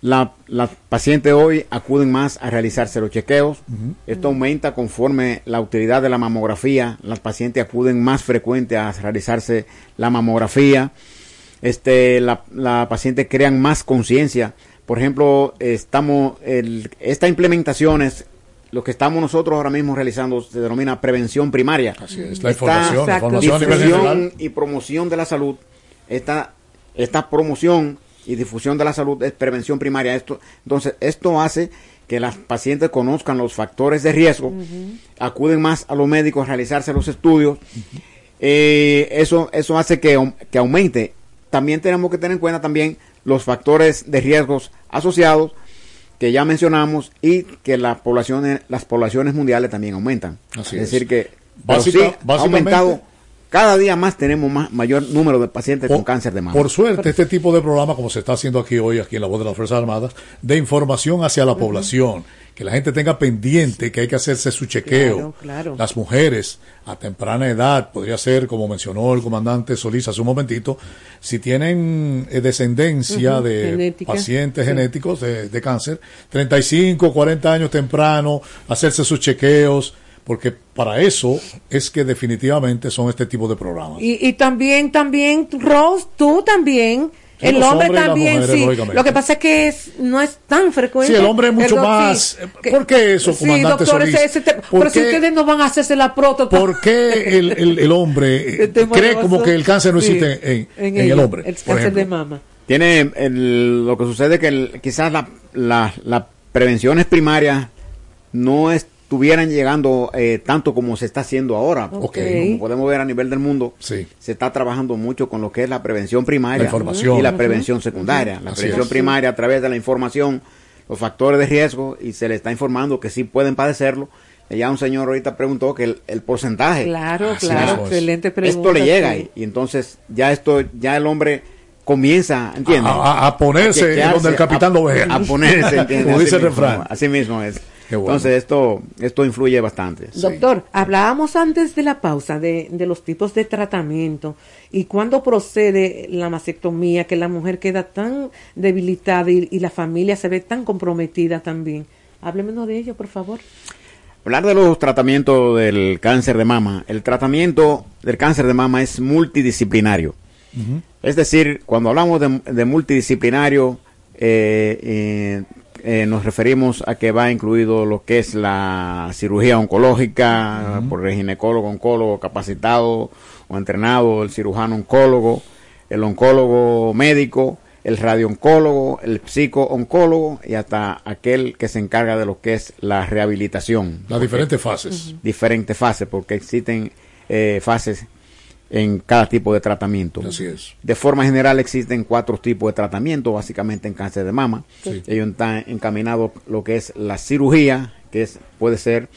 Las la pacientes hoy acuden más a realizarse los chequeos. Esto aumenta conforme la utilidad de la mamografía. Las pacientes acuden más frecuente a realizarse la mamografía. Este, la, la paciente crean más conciencia. Por ejemplo, estamos, el, esta implementación es lo que estamos nosotros ahora mismo realizando se denomina prevención primaria. Así es, la información, la información y promoción de la salud. Esta, esta promoción y difusión de la salud es prevención primaria. Esto, entonces, esto hace que las pacientes conozcan los factores de riesgo, acuden más a los médicos a realizarse los estudios. Eh, eso, eso hace que, que aumente. También tenemos que tener en cuenta también los factores de riesgos asociados que ya mencionamos y que las poblaciones, las poblaciones mundiales también aumentan. es, decir, que ha aumentado. Cada día más tenemos más, mayor número de pacientes con cáncer de mama. Por suerte, este tipo de programa, como se está haciendo aquí hoy, aquí en la voz de las Fuerzas Armadas, de información hacia la población, que la gente tenga pendiente que hay que hacerse su chequeo. Claro, claro. Las mujeres a temprana edad, podría ser, como mencionó el comandante Solís hace un momentito, si tienen eh, descendencia de genética, pacientes sí. genéticos de, de cáncer, 35, 40 años temprano, hacerse sus chequeos, porque para eso es que definitivamente son este tipo de programas. Y, y también, también, Rose, tú también. Sí, el hombre las también, mujeres, sí. Lo que pasa es que es, no es tan frecuente. Sí, el hombre es mucho más- sí, eh, ¿por qué eso, sí, comandante doctor, Solís? ese- ese te- ¿Por pero si ustedes no van a hacerse la próstata. ¿Por qué el, el, el hombre eh, tema cree como que el cáncer no Sí, existe en, en el ellos, hombre? El cáncer ejemplo? de mama. Tiene el- lo que sucede que el- quizás las la, la prevenciones primarias no estuvieran llegando eh, tanto como se está haciendo ahora. Porque Como podemos ver a nivel del mundo, se está trabajando mucho con lo que es la prevención primaria La y la prevención secundaria. La Así prevención es. primaria a través de la información, los factores de riesgo y se le está informando que sí pueden padecerlo. Ya un señor ahorita preguntó que el, el porcentaje. Claro, Así claro, es. excelente pregunta. Esto le llega sí. y, y entonces ya esto, ya el hombre comienza, ¿entiendes? A- a- a ponerse donde el capitán lo vea. A ponerse, ¿entiendes? Como dice el refrán. Así mismo es. Bueno. Entonces esto, esto influye bastante. Doctor, hablábamos antes de la pausa de, de los tipos de tratamiento y cuándo procede la mastectomía, que la mujer queda tan debilitada y, y la familia se ve tan comprometida también. Háblemenos de ello, por favor. Hablar de los tratamientos del cáncer de mama. El tratamiento del cáncer de mama es multidisciplinario. Es decir, cuando hablamos de, de multidisciplinario, eh, eh, eh, nos referimos a que va incluido lo que es la cirugía oncológica por el ginecólogo, oncólogo capacitado o entrenado, el cirujano oncólogo, el oncólogo médico, el radiooncólogo, el psico-oncólogo y hasta aquel que se encarga de lo que es la rehabilitación. Las diferentes fases. Diferentes fases, porque existen eh, fases en cada tipo de tratamiento. Así es. De forma general existen cuatro tipos de tratamiento, básicamente en cáncer de mama. Sí. Ellos están encaminados lo que es la cirugía, que es, puede ser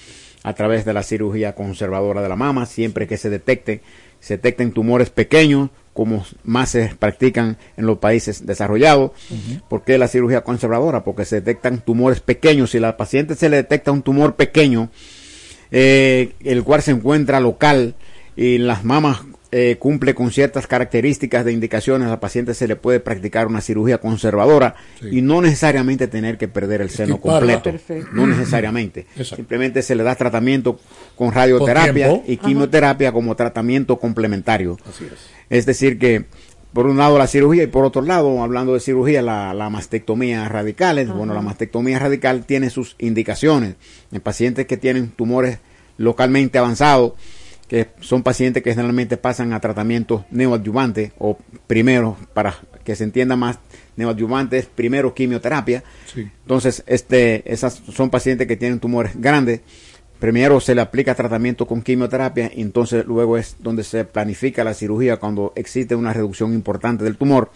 a través de la cirugía conservadora de la mama, siempre que se detecte, se detecten tumores pequeños, como más se practican en los países desarrollados. ¿Por qué la cirugía conservadora? Porque se detectan tumores pequeños. Si a la paciente se le detecta un tumor pequeño, eh, el cual se encuentra local y las mamas eh, cumple con ciertas características de indicaciones, al paciente se le puede practicar una cirugía conservadora y no necesariamente tener que perder el seno completo. Perfecto. No necesariamente. Exacto. Simplemente se le da tratamiento con radioterapia y quimioterapia como tratamiento complementario. Así es. Es decir que por un lado la cirugía y por otro lado, hablando de cirugía, la, la mastectomía radical. Bueno, la mastectomía radical tiene sus indicaciones en pacientes que tienen tumores localmente avanzados, que son pacientes que generalmente pasan a tratamientos neoadyuvantes o primero, para que se entienda más, neoadyuvantes, primero quimioterapia. Sí. Entonces, este, esas son pacientes que tienen tumores grandes. Primero se le aplica tratamiento con quimioterapia y entonces luego es donde se planifica la cirugía cuando existe una reducción importante del tumor.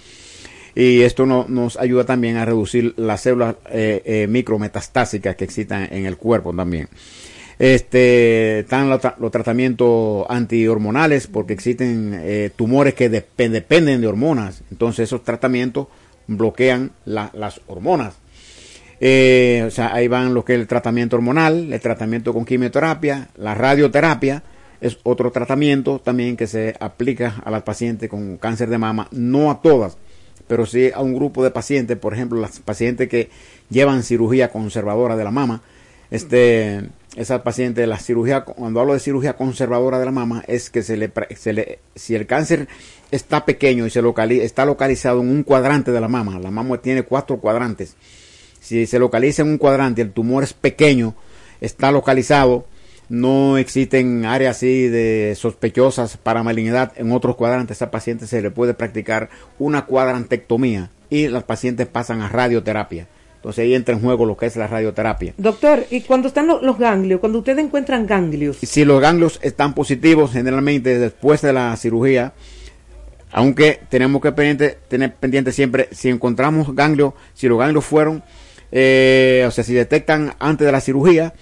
Y esto no- nos ayuda también a reducir las células eh, eh, micrometastásicas que existen en el cuerpo también. Este, están los, tra- los tratamientos antihormonales porque existen eh, tumores que depe- dependen de hormonas. Entonces esos tratamientos bloquean la- las hormonas. Eh, o sea, ahí van lo que es el tratamiento hormonal, el tratamiento con quimioterapia, la radioterapia es otro tratamiento también que se aplica a las pacientes con cáncer de mama, no a todas, pero sí a un grupo de pacientes, por ejemplo, las pacientes que llevan cirugía conservadora de la mama, este, esas pacientes, la cirugía, cuando hablo de cirugía conservadora de la mama, es que se le, se le si el cáncer está pequeño y se está localizado en un cuadrante de la mama, la mama tiene cuatro cuadrantes, si se localiza en un cuadrante, el tumor es pequeño, está localizado, no existen áreas así de sospechosas para malignidad en otros cuadrantes, a esa paciente se le puede practicar una cuadrantectomía y las pacientes pasan a radioterapia. Entonces ahí entra en juego lo que es la radioterapia. Doctor, y cuando están lo- los ganglios, cuando ustedes encuentran ganglios, Si los ganglios están positivos, generalmente después de la cirugía, aunque tenemos que pendiente- tener pendiente siempre, si encontramos ganglios, si los ganglios fueron, eh, o sea, si detectan antes de la cirugía,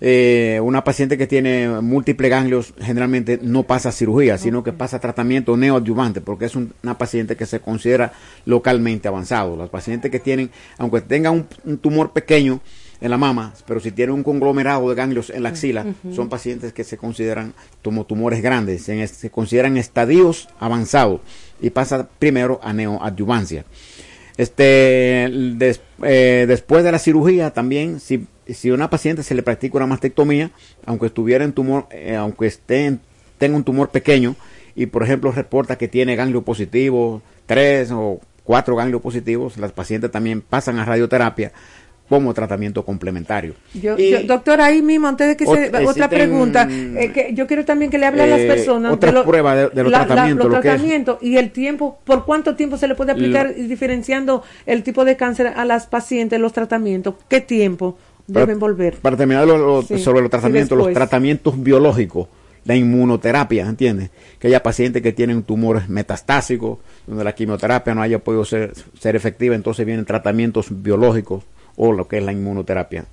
eh, una paciente que tiene múltiples ganglios generalmente no pasa cirugía, sino que pasa tratamiento neoadyuvante, porque es un- una paciente que se considera localmente avanzado. Las pacientes que tienen, aunque tengan un, un tumor pequeño, en la mama, pero si tiene un conglomerado de ganglios en la axila, son pacientes que se consideran como tumores grandes, en se consideran estadios avanzados y pasa primero a neoadyuvancia. Este, des- eh, después de la cirugía también, si, si una paciente se le practica una mastectomía, aunque estuviera en tumor, eh, aunque esté en- tenga un tumor pequeño y por ejemplo reporta que tiene ganglio positivo, tres o cuatro ganglios positivos, las pacientes también pasan a radioterapia como tratamiento complementario. Yo, Y- yo- doctor, ahí mismo, antes de que se, Ot- otra pregunta, eh, que yo quiero también que le hable a las eh, personas otras lo- pruebas de- de los la- la- tratamientos, los lo tratamientos y el tiempo, por cuánto tiempo se le puede aplicar y diferenciando el tipo de cáncer a las pacientes, los tratamientos, qué tiempo deben volver. Para terminar lo- lo- Sí, sobre los tratamientos, los tratamientos biológicos, la inmunoterapia, ¿entiendes? Que haya pacientes que tienen tumores metastásicos, donde la quimioterapia no haya podido ser, ser efectiva, entonces vienen tratamientos biológicos o lo que es la inmunoterapia.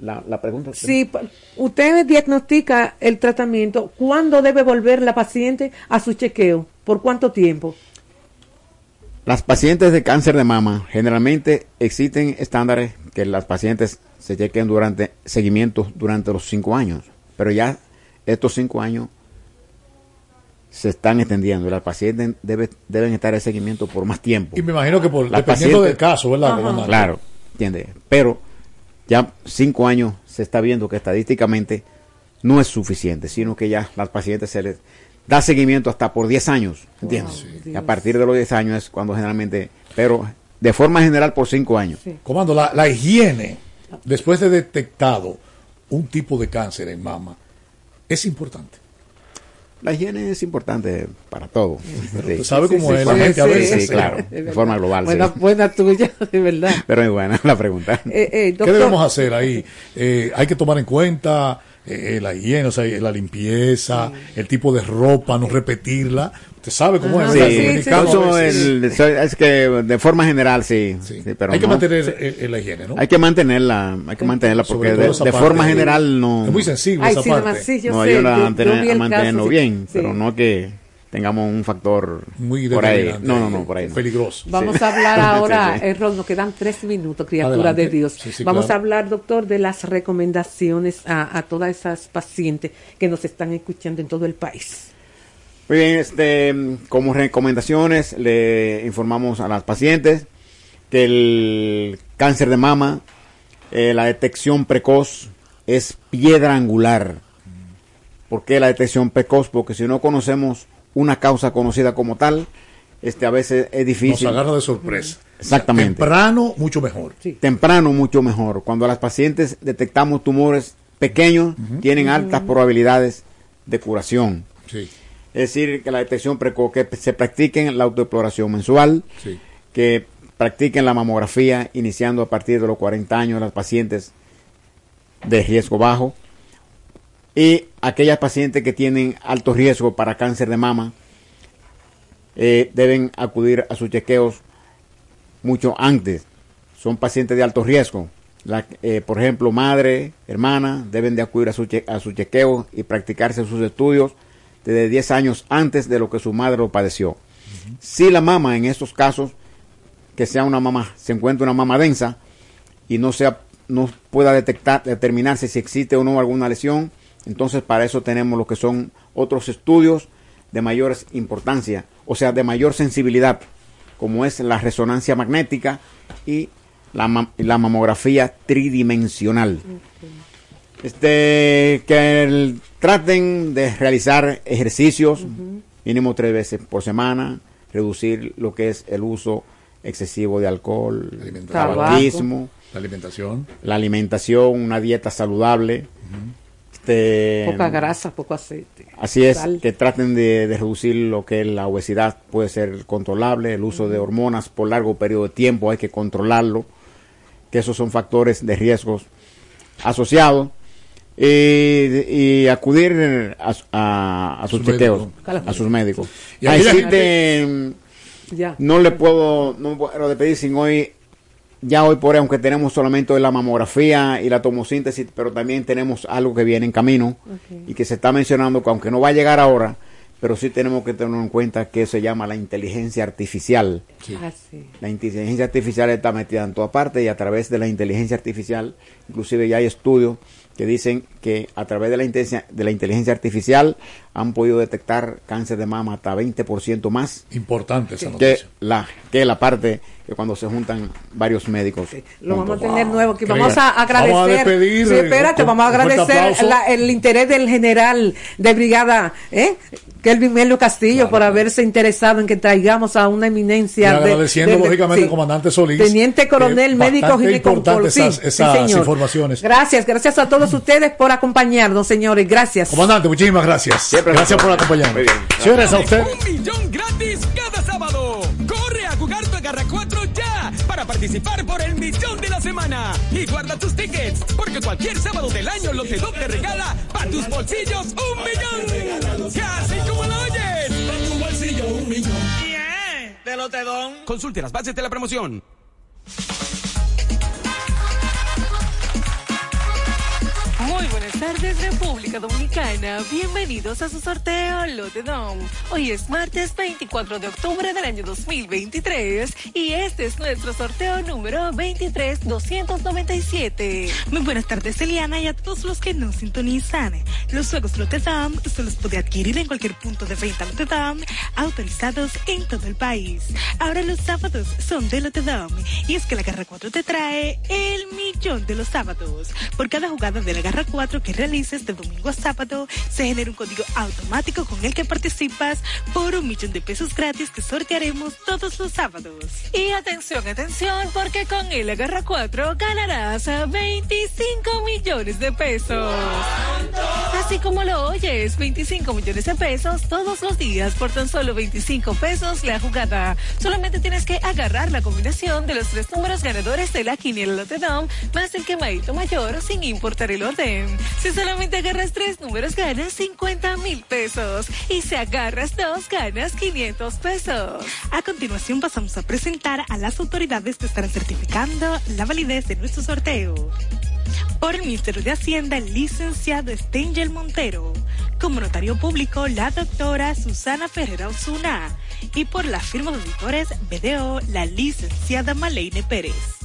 La, la pregunta Si pa- usted diagnostica el tratamiento, ¿cuándo debe volver la paciente a su chequeo? ¿Por cuánto tiempo? Las pacientes de cáncer de mama, generalmente existen estándares que las pacientes se chequen durante seguimientos durante los cinco años, pero ya estos cinco años se están extendiendo y las pacientes debe- deben estar en seguimiento por más tiempo. Y me imagino que por, Las dependiendo pacientes- del caso, ¿verdad? Claro, entiende. Pero ya cinco años se está viendo que estadísticamente no es suficiente, sino que ya las pacientes se les da seguimiento hasta por 10 años, ¿entiendes? Y a partir de los 10 años es cuando generalmente, pero de forma general por 5 años. Comando, la, la higiene, después de detectado un tipo de cáncer en mama, es importante. La higiene es importante para todo. usted sabe cómo es la gente a veces. Sí, claro, de forma global. sí. Buena, buena tuya, de verdad. Pero es buena la pregunta. Eh, eh, ¿Qué debemos hacer ahí? Eh, hay que tomar en cuenta eh, la higiene, o sea, la limpieza, el tipo de ropa, no repetirla. Usted sabe cómo es. Sí, el- so- es que de forma general sí, sí, pero hay que no. mantener eh, eh, la higiene, ¿no? Hay que mantenerla, hay que mantenerla porque de, forma general no. Es muy sensible Ay, esa sí, parte. además, sí, yo no sé, ayuda yo- a, mantener- yo vi a el mantenernos caso, sí, bien, sí. pero no que tengamos un factor Muy por ahí. No, no, no, por ahí. no. Peligroso. Vamos Sí. a hablar ahora, Sí, sí. eh, Ron, nos quedan tres minutos, criatura Adelante. de Dios. Sí, sí, Vamos claro. a hablar, doctor, de las recomendaciones a, a todas esas pacientes que nos están escuchando en todo el país. Muy bien, este, como recomendaciones le informamos a las pacientes que el cáncer de mama, eh, la detección precoz es piedra angular. ¿Por qué la detección precoz? Porque si no conocemos una causa conocida como tal, este a veces es Nos difícil. agarra de sorpresa. Exactamente. Temprano, mucho mejor. Temprano mucho mejor. Cuando las pacientes detectamos tumores pequeños, tienen altas probabilidades de curación. Sí. Es decir, que la detección precoz, que se practiquen la autoexploración mensual, Sí. que practiquen la mamografía iniciando a partir de los 40 años las pacientes de riesgo bajo y aquellas pacientes que tienen alto riesgo para cáncer de mama eh, deben acudir a sus chequeos mucho antes. Son pacientes de alto riesgo. La- eh, por ejemplo, madre, hermana, deben de acudir a su, che- a su chequeo y practicarse sus estudios desde 10 años antes de lo que su madre lo padeció. Si la mama en estos casos, que sea una mama, se encuentra una mama densa y no sea, no pueda detectar, determinarse si existe o no alguna lesión, entonces para eso tenemos lo que son otros estudios de mayor importancia, o sea, de mayor sensibilidad, como es la resonancia magnética y la, ma- y la mamografía tridimensional. Este, que el- traten de realizar ejercicios mínimo tres veces por semana, reducir lo que es el uso excesivo de alcohol, tabaquismo, La alimentación. la alimentación, una dieta saludable. Este, Poca grasa, poco aceite. Así es, Sal. que traten de, de reducir lo que es la obesidad, puede ser controlable, el uso de hormonas por largo periodo de tiempo hay que controlarlo, que esos son factores de riesgos asociados. Y, y acudir a, a, a sus su chequeos, a sus médicos. Y A decirte, Ya. no le puedo, no puedo despedir sin hoy, ya hoy por hoy, aunque tenemos solamente hoy la mamografía y la tomosíntesis, pero también tenemos algo que viene en camino y que se está mencionando que aunque no va a llegar ahora, pero sí tenemos que tener en cuenta que se llama la inteligencia artificial. Ah, sí. La inteligencia artificial está metida en toda parte y a través de la inteligencia artificial, inclusive ya hay estudios que dicen que a través de la inteligencia, de la inteligencia artificial han podido detectar cáncer de mama hasta 20% más Importante esa que noticia. la, que la parte que cuando se juntan varios médicos. Lo vamos a tener nuevo aquí. Qué Vamos a agradecer. Vamos a despedir, Sí, espérate, vamos a agradecer la- el interés del general de brigada, ¿eh? Kelvin Melo Castillo, por haberse interesado en que traigamos a una eminencia. de- agradeciendo de- de- lógicamente sí. al comandante Solís. Teniente coronel, que médico Sí, esas, sí, esas informaciones. Gracias, gracias a todos ustedes por acompañarnos, señores. Gracias. Comandante, muchísimas gracias. Gracias por acompañarnos. Señores, a usted. Un millón gratis cada sábado. Corre a jugar tu Agarra 4 ya para participar por el millón de la semana. Y guarda tus tickets, porque cualquier sábado del año Lotedom te regala para tus bolsillos un millón. Casi como lo oyes. Para tu bolsillo un millón. de Lotedom. Consulte las bases de la promoción. Muy buenas tardes, República Dominicana. Bienvenidos a su sorteo Lotedom. Hoy es martes 24 de octubre del año 2023 y este es nuestro sorteo número 23297. Muy buenas tardes, Eliana, y a todos los que nos sintonizan. Los juegos Lotedom se los puede adquirir en cualquier punto de venta Lotedom autorizados en todo el país. Ahora los sábados son de Lotedom y es que la Garra 4 te trae el millón de los sábados. Por cada jugada de la Garra 4 que realices de domingo a sábado, se genera un código automático con el que participas por un millón de pesos gratis que sortearemos todos los sábados. Y atención, atención, porque con el Agarra 4 ganarás a 25 millones de pesos. Así como lo oyes, 25 millones de pesos todos los días por tan solo 25 pesos la jugada. Solamente tienes que agarrar la combinación de los tres números ganadores de la quiniela Lotedom más el quemadito mayor sin importar el orden. Si solamente agarras tres números ganas 50 mil pesos y si agarras dos ganas 500 pesos. A continuación pasamos a presentar a las autoridades que estarán certificando la validez de nuestro sorteo. Por el Ministerio de Hacienda, el licenciado Stengel Montero. Como notario público, la doctora Susana Ferreira Osuna. Y por la firma de auditores BDO, la licenciada Maleine Pérez.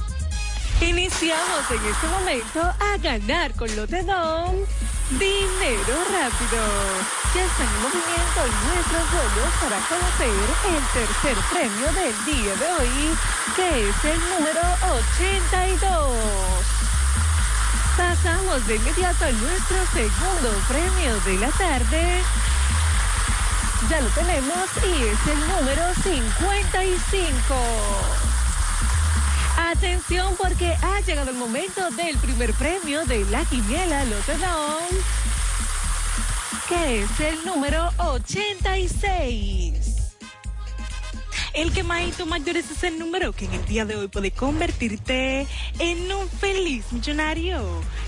Iniciamos en este momento a ganar con Lotedom dinero rápido. Ya están en movimiento nuestros juegos para conocer el tercer premio del día de hoy, que es el número 82. Pasamos de inmediato a nuestro segundo premio de la tarde. Ya lo tenemos y es el número 55. Atención porque ha llegado el momento del primer premio de la quiniela Lotedom, que es el número 86. El quemadito mayor es ese número que en el día de hoy puede convertirte en un feliz millonario.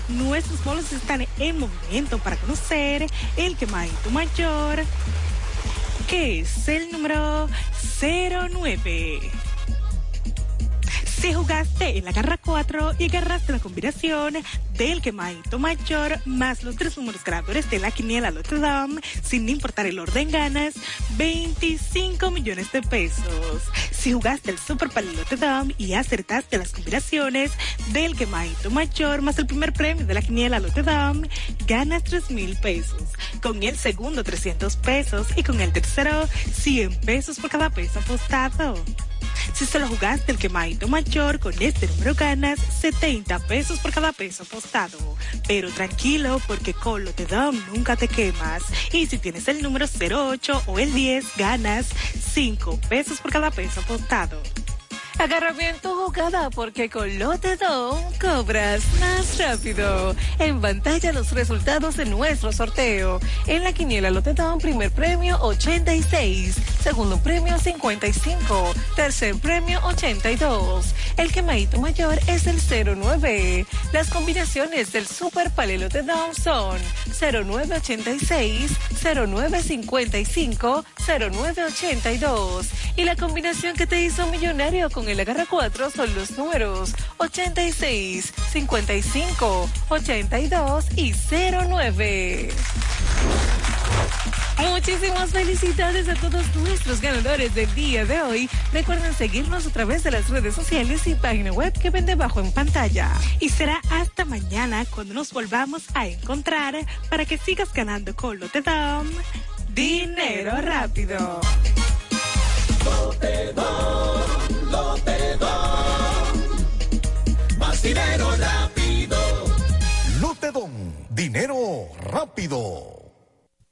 Nuestros bolos están en movimiento para conocer el quemadito mayor, que es el número 09. Si jugaste en la garra 4 y agarraste la combinación del quemadito mayor más los tres números ganadores de la quiniela Notre Dame, sin importar el orden ganas, 25 millones de pesos. Si jugaste el Super Palo Notre Dame y acertaste las combinaciones del quemadito mayor más el primer premio de la quiniela Notre Dame, ganas 3 mil pesos. Con el segundo 300 pesos y con el tercero 100 pesos por cada peso apostado. Si solo jugaste el quemadito mayor, con este número ganas 70 pesos por cada peso apostado. Pero tranquilo, porque con lo te nunca te quemas. Y si tienes el número 08 o el 10, ganas 5 pesos por cada peso apostado. Agarra bien tu jugada porque con Lotedom cobras más rápido. En pantalla los resultados de nuestro sorteo. En la quiniela Lotedom, primer premio 86, segundo premio 55, tercer premio 82. El quemadito mayor es el 09. Las combinaciones del Super Palé Lotedom son 0986, 0955, 0982. Y la combinación que te hizo millonario con el agarra 4 son los números 86, 55, 82 y 09. Muchísimas felicidades a todos nuestros ganadores del día de hoy. Recuerden seguirnos a través de las redes sociales y página web que ven debajo en pantalla. Y será hasta mañana cuando nos volvamos a encontrar para que sigas ganando con Lotedom. Dinero rápido. Lotedom, Lotedom. Más dinero rápido. Lotedom, dinero rápido.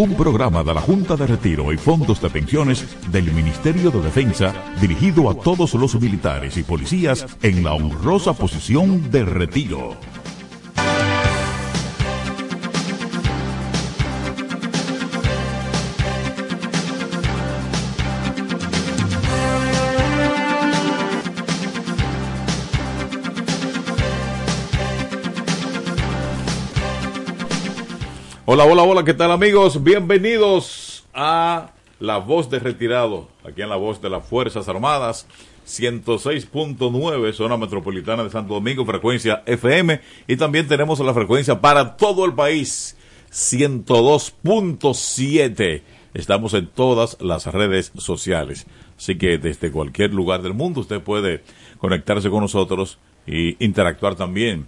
un programa de la Junta de Retiro y Fondos de Pensiones del Ministerio de Defensa dirigido a todos los militares y policías en la honrosa posición de retiro. Hola, hola, hola, ¿qué tal amigos? Bienvenidos a La Voz de Retirado, aquí en La Voz de las Fuerzas Armadas, 106.9, zona metropolitana de Santo Domingo, frecuencia FM, y también tenemos la frecuencia para todo el país, 102.7. Estamos en todas las redes sociales, así que desde cualquier lugar del mundo usted puede conectarse con nosotros y interactuar también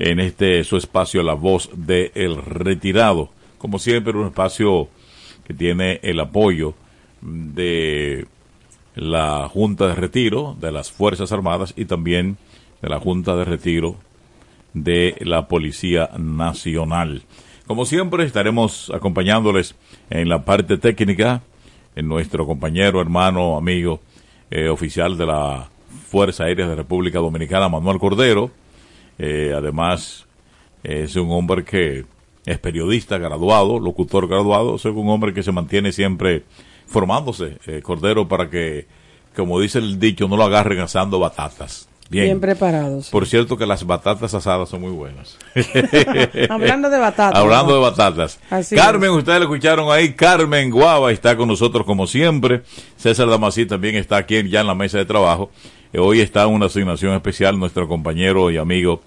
en este su espacio La Voz de El Retirado. Como siempre, un espacio que tiene el apoyo de la Junta de Retiro de las Fuerzas Armadas y también de la Junta de Retiro de la Policía Nacional. Como siempre, estaremos acompañándoles en la parte técnica, en nuestro compañero, hermano, amigo, eh, oficial de la Fuerza Aérea de República Dominicana, Manuel Cordero, eh, además, es un hombre que es periodista graduado, locutor graduado, es un hombre que se mantiene siempre formándose, eh, Cordero, para que, como dice el dicho, no lo agarren asando batatas. Bien, Bien preparados. Por cierto que las batatas asadas son muy buenas. Hablando de batatas. Hablando de batatas. Así Carmen, ustedes lo escucharon ahí. Carmen Guava está con nosotros como siempre. César Damasí también está aquí ya en la mesa de trabajo. Eh, hoy está una asignación especial nuestro compañero y amigo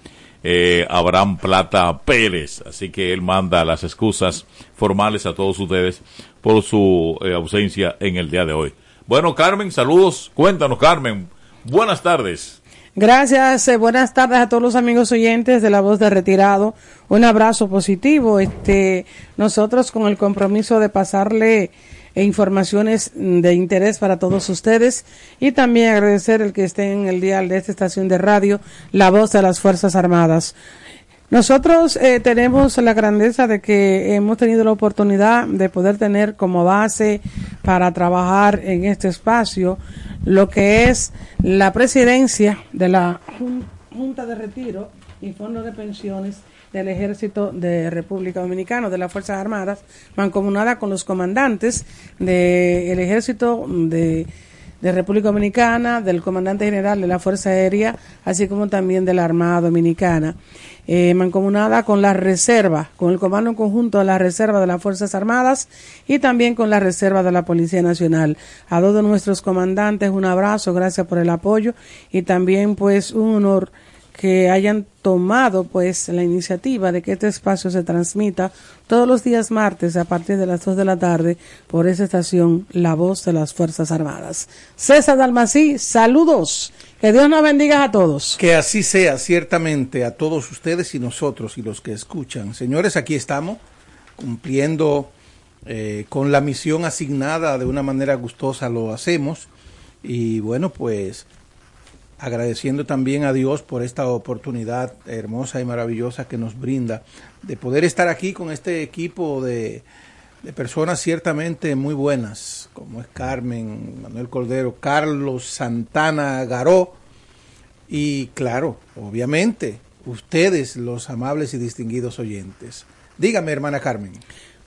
eh, Abraham Plata Pérez. Así que él manda las excusas formales a todos ustedes por su eh, ausencia en el día de hoy. Bueno, Carmen, saludos. Cuéntanos, Carmen. Buenas tardes. Gracias, eh, buenas tardes a todos los amigos oyentes de La Voz de Retirado. Un abrazo positivo. Este, nosotros con el compromiso de pasarle eh, informaciones de interés para todos ustedes y también agradecer el que esté en el dial de esta estación de radio, La Voz de las Fuerzas Armadas. Nosotros eh, tenemos la grandeza de que hemos tenido la oportunidad de poder tener como base para trabajar en este espacio lo que es la presidencia de la Jun- Junta de Retiro y Fondo de Pensiones del Ejército de República Dominicana, de las Fuerzas Armadas, mancomunada con los comandantes del Ejército de, República Dominicana, del Comandante General de la Fuerza Aérea, así como también de la Armada Dominicana, eh, mancomunada con la Reserva, con el Comando en Conjunto de la Reserva de las Fuerzas Armadas y también con la Reserva de la Policía Nacional. A dos de nuestros comandantes un abrazo, gracias por el apoyo y también pues un honor que hayan tomado pues la iniciativa de que este espacio se transmita todos los días martes a partir de las 2 de la tarde por esa estación La Voz de las Fuerzas Armadas. César Dalmací, saludos. Que Dios nos bendiga a todos. Que así sea, ciertamente, a todos ustedes y nosotros y los que escuchan. Señores, aquí estamos cumpliendo eh, con la misión asignada de una manera gustosa, lo hacemos. Y bueno, pues agradeciendo también a Dios por esta oportunidad hermosa y maravillosa que nos brinda de poder estar aquí con este equipo de, de personas ciertamente muy buenas, como es Carmen, Manuel Cordero, Carlos Santana Garó y claro, obviamente, ustedes los amables y distinguidos oyentes. Dígame, hermana Carmen.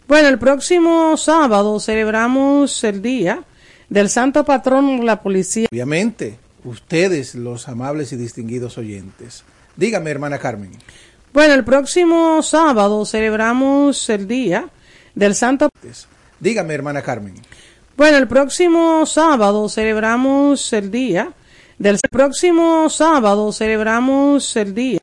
Bueno, el próximo sábado celebramos el día del santo patrón la policía. Obviamente, ustedes, los amables y distinguidos oyentes. Dígame, hermana Carmen. Bueno, el próximo sábado celebramos el día del santo. Dígame, hermana Carmen. Bueno, el próximo sábado celebramos el día del próximo sábado celebramos el día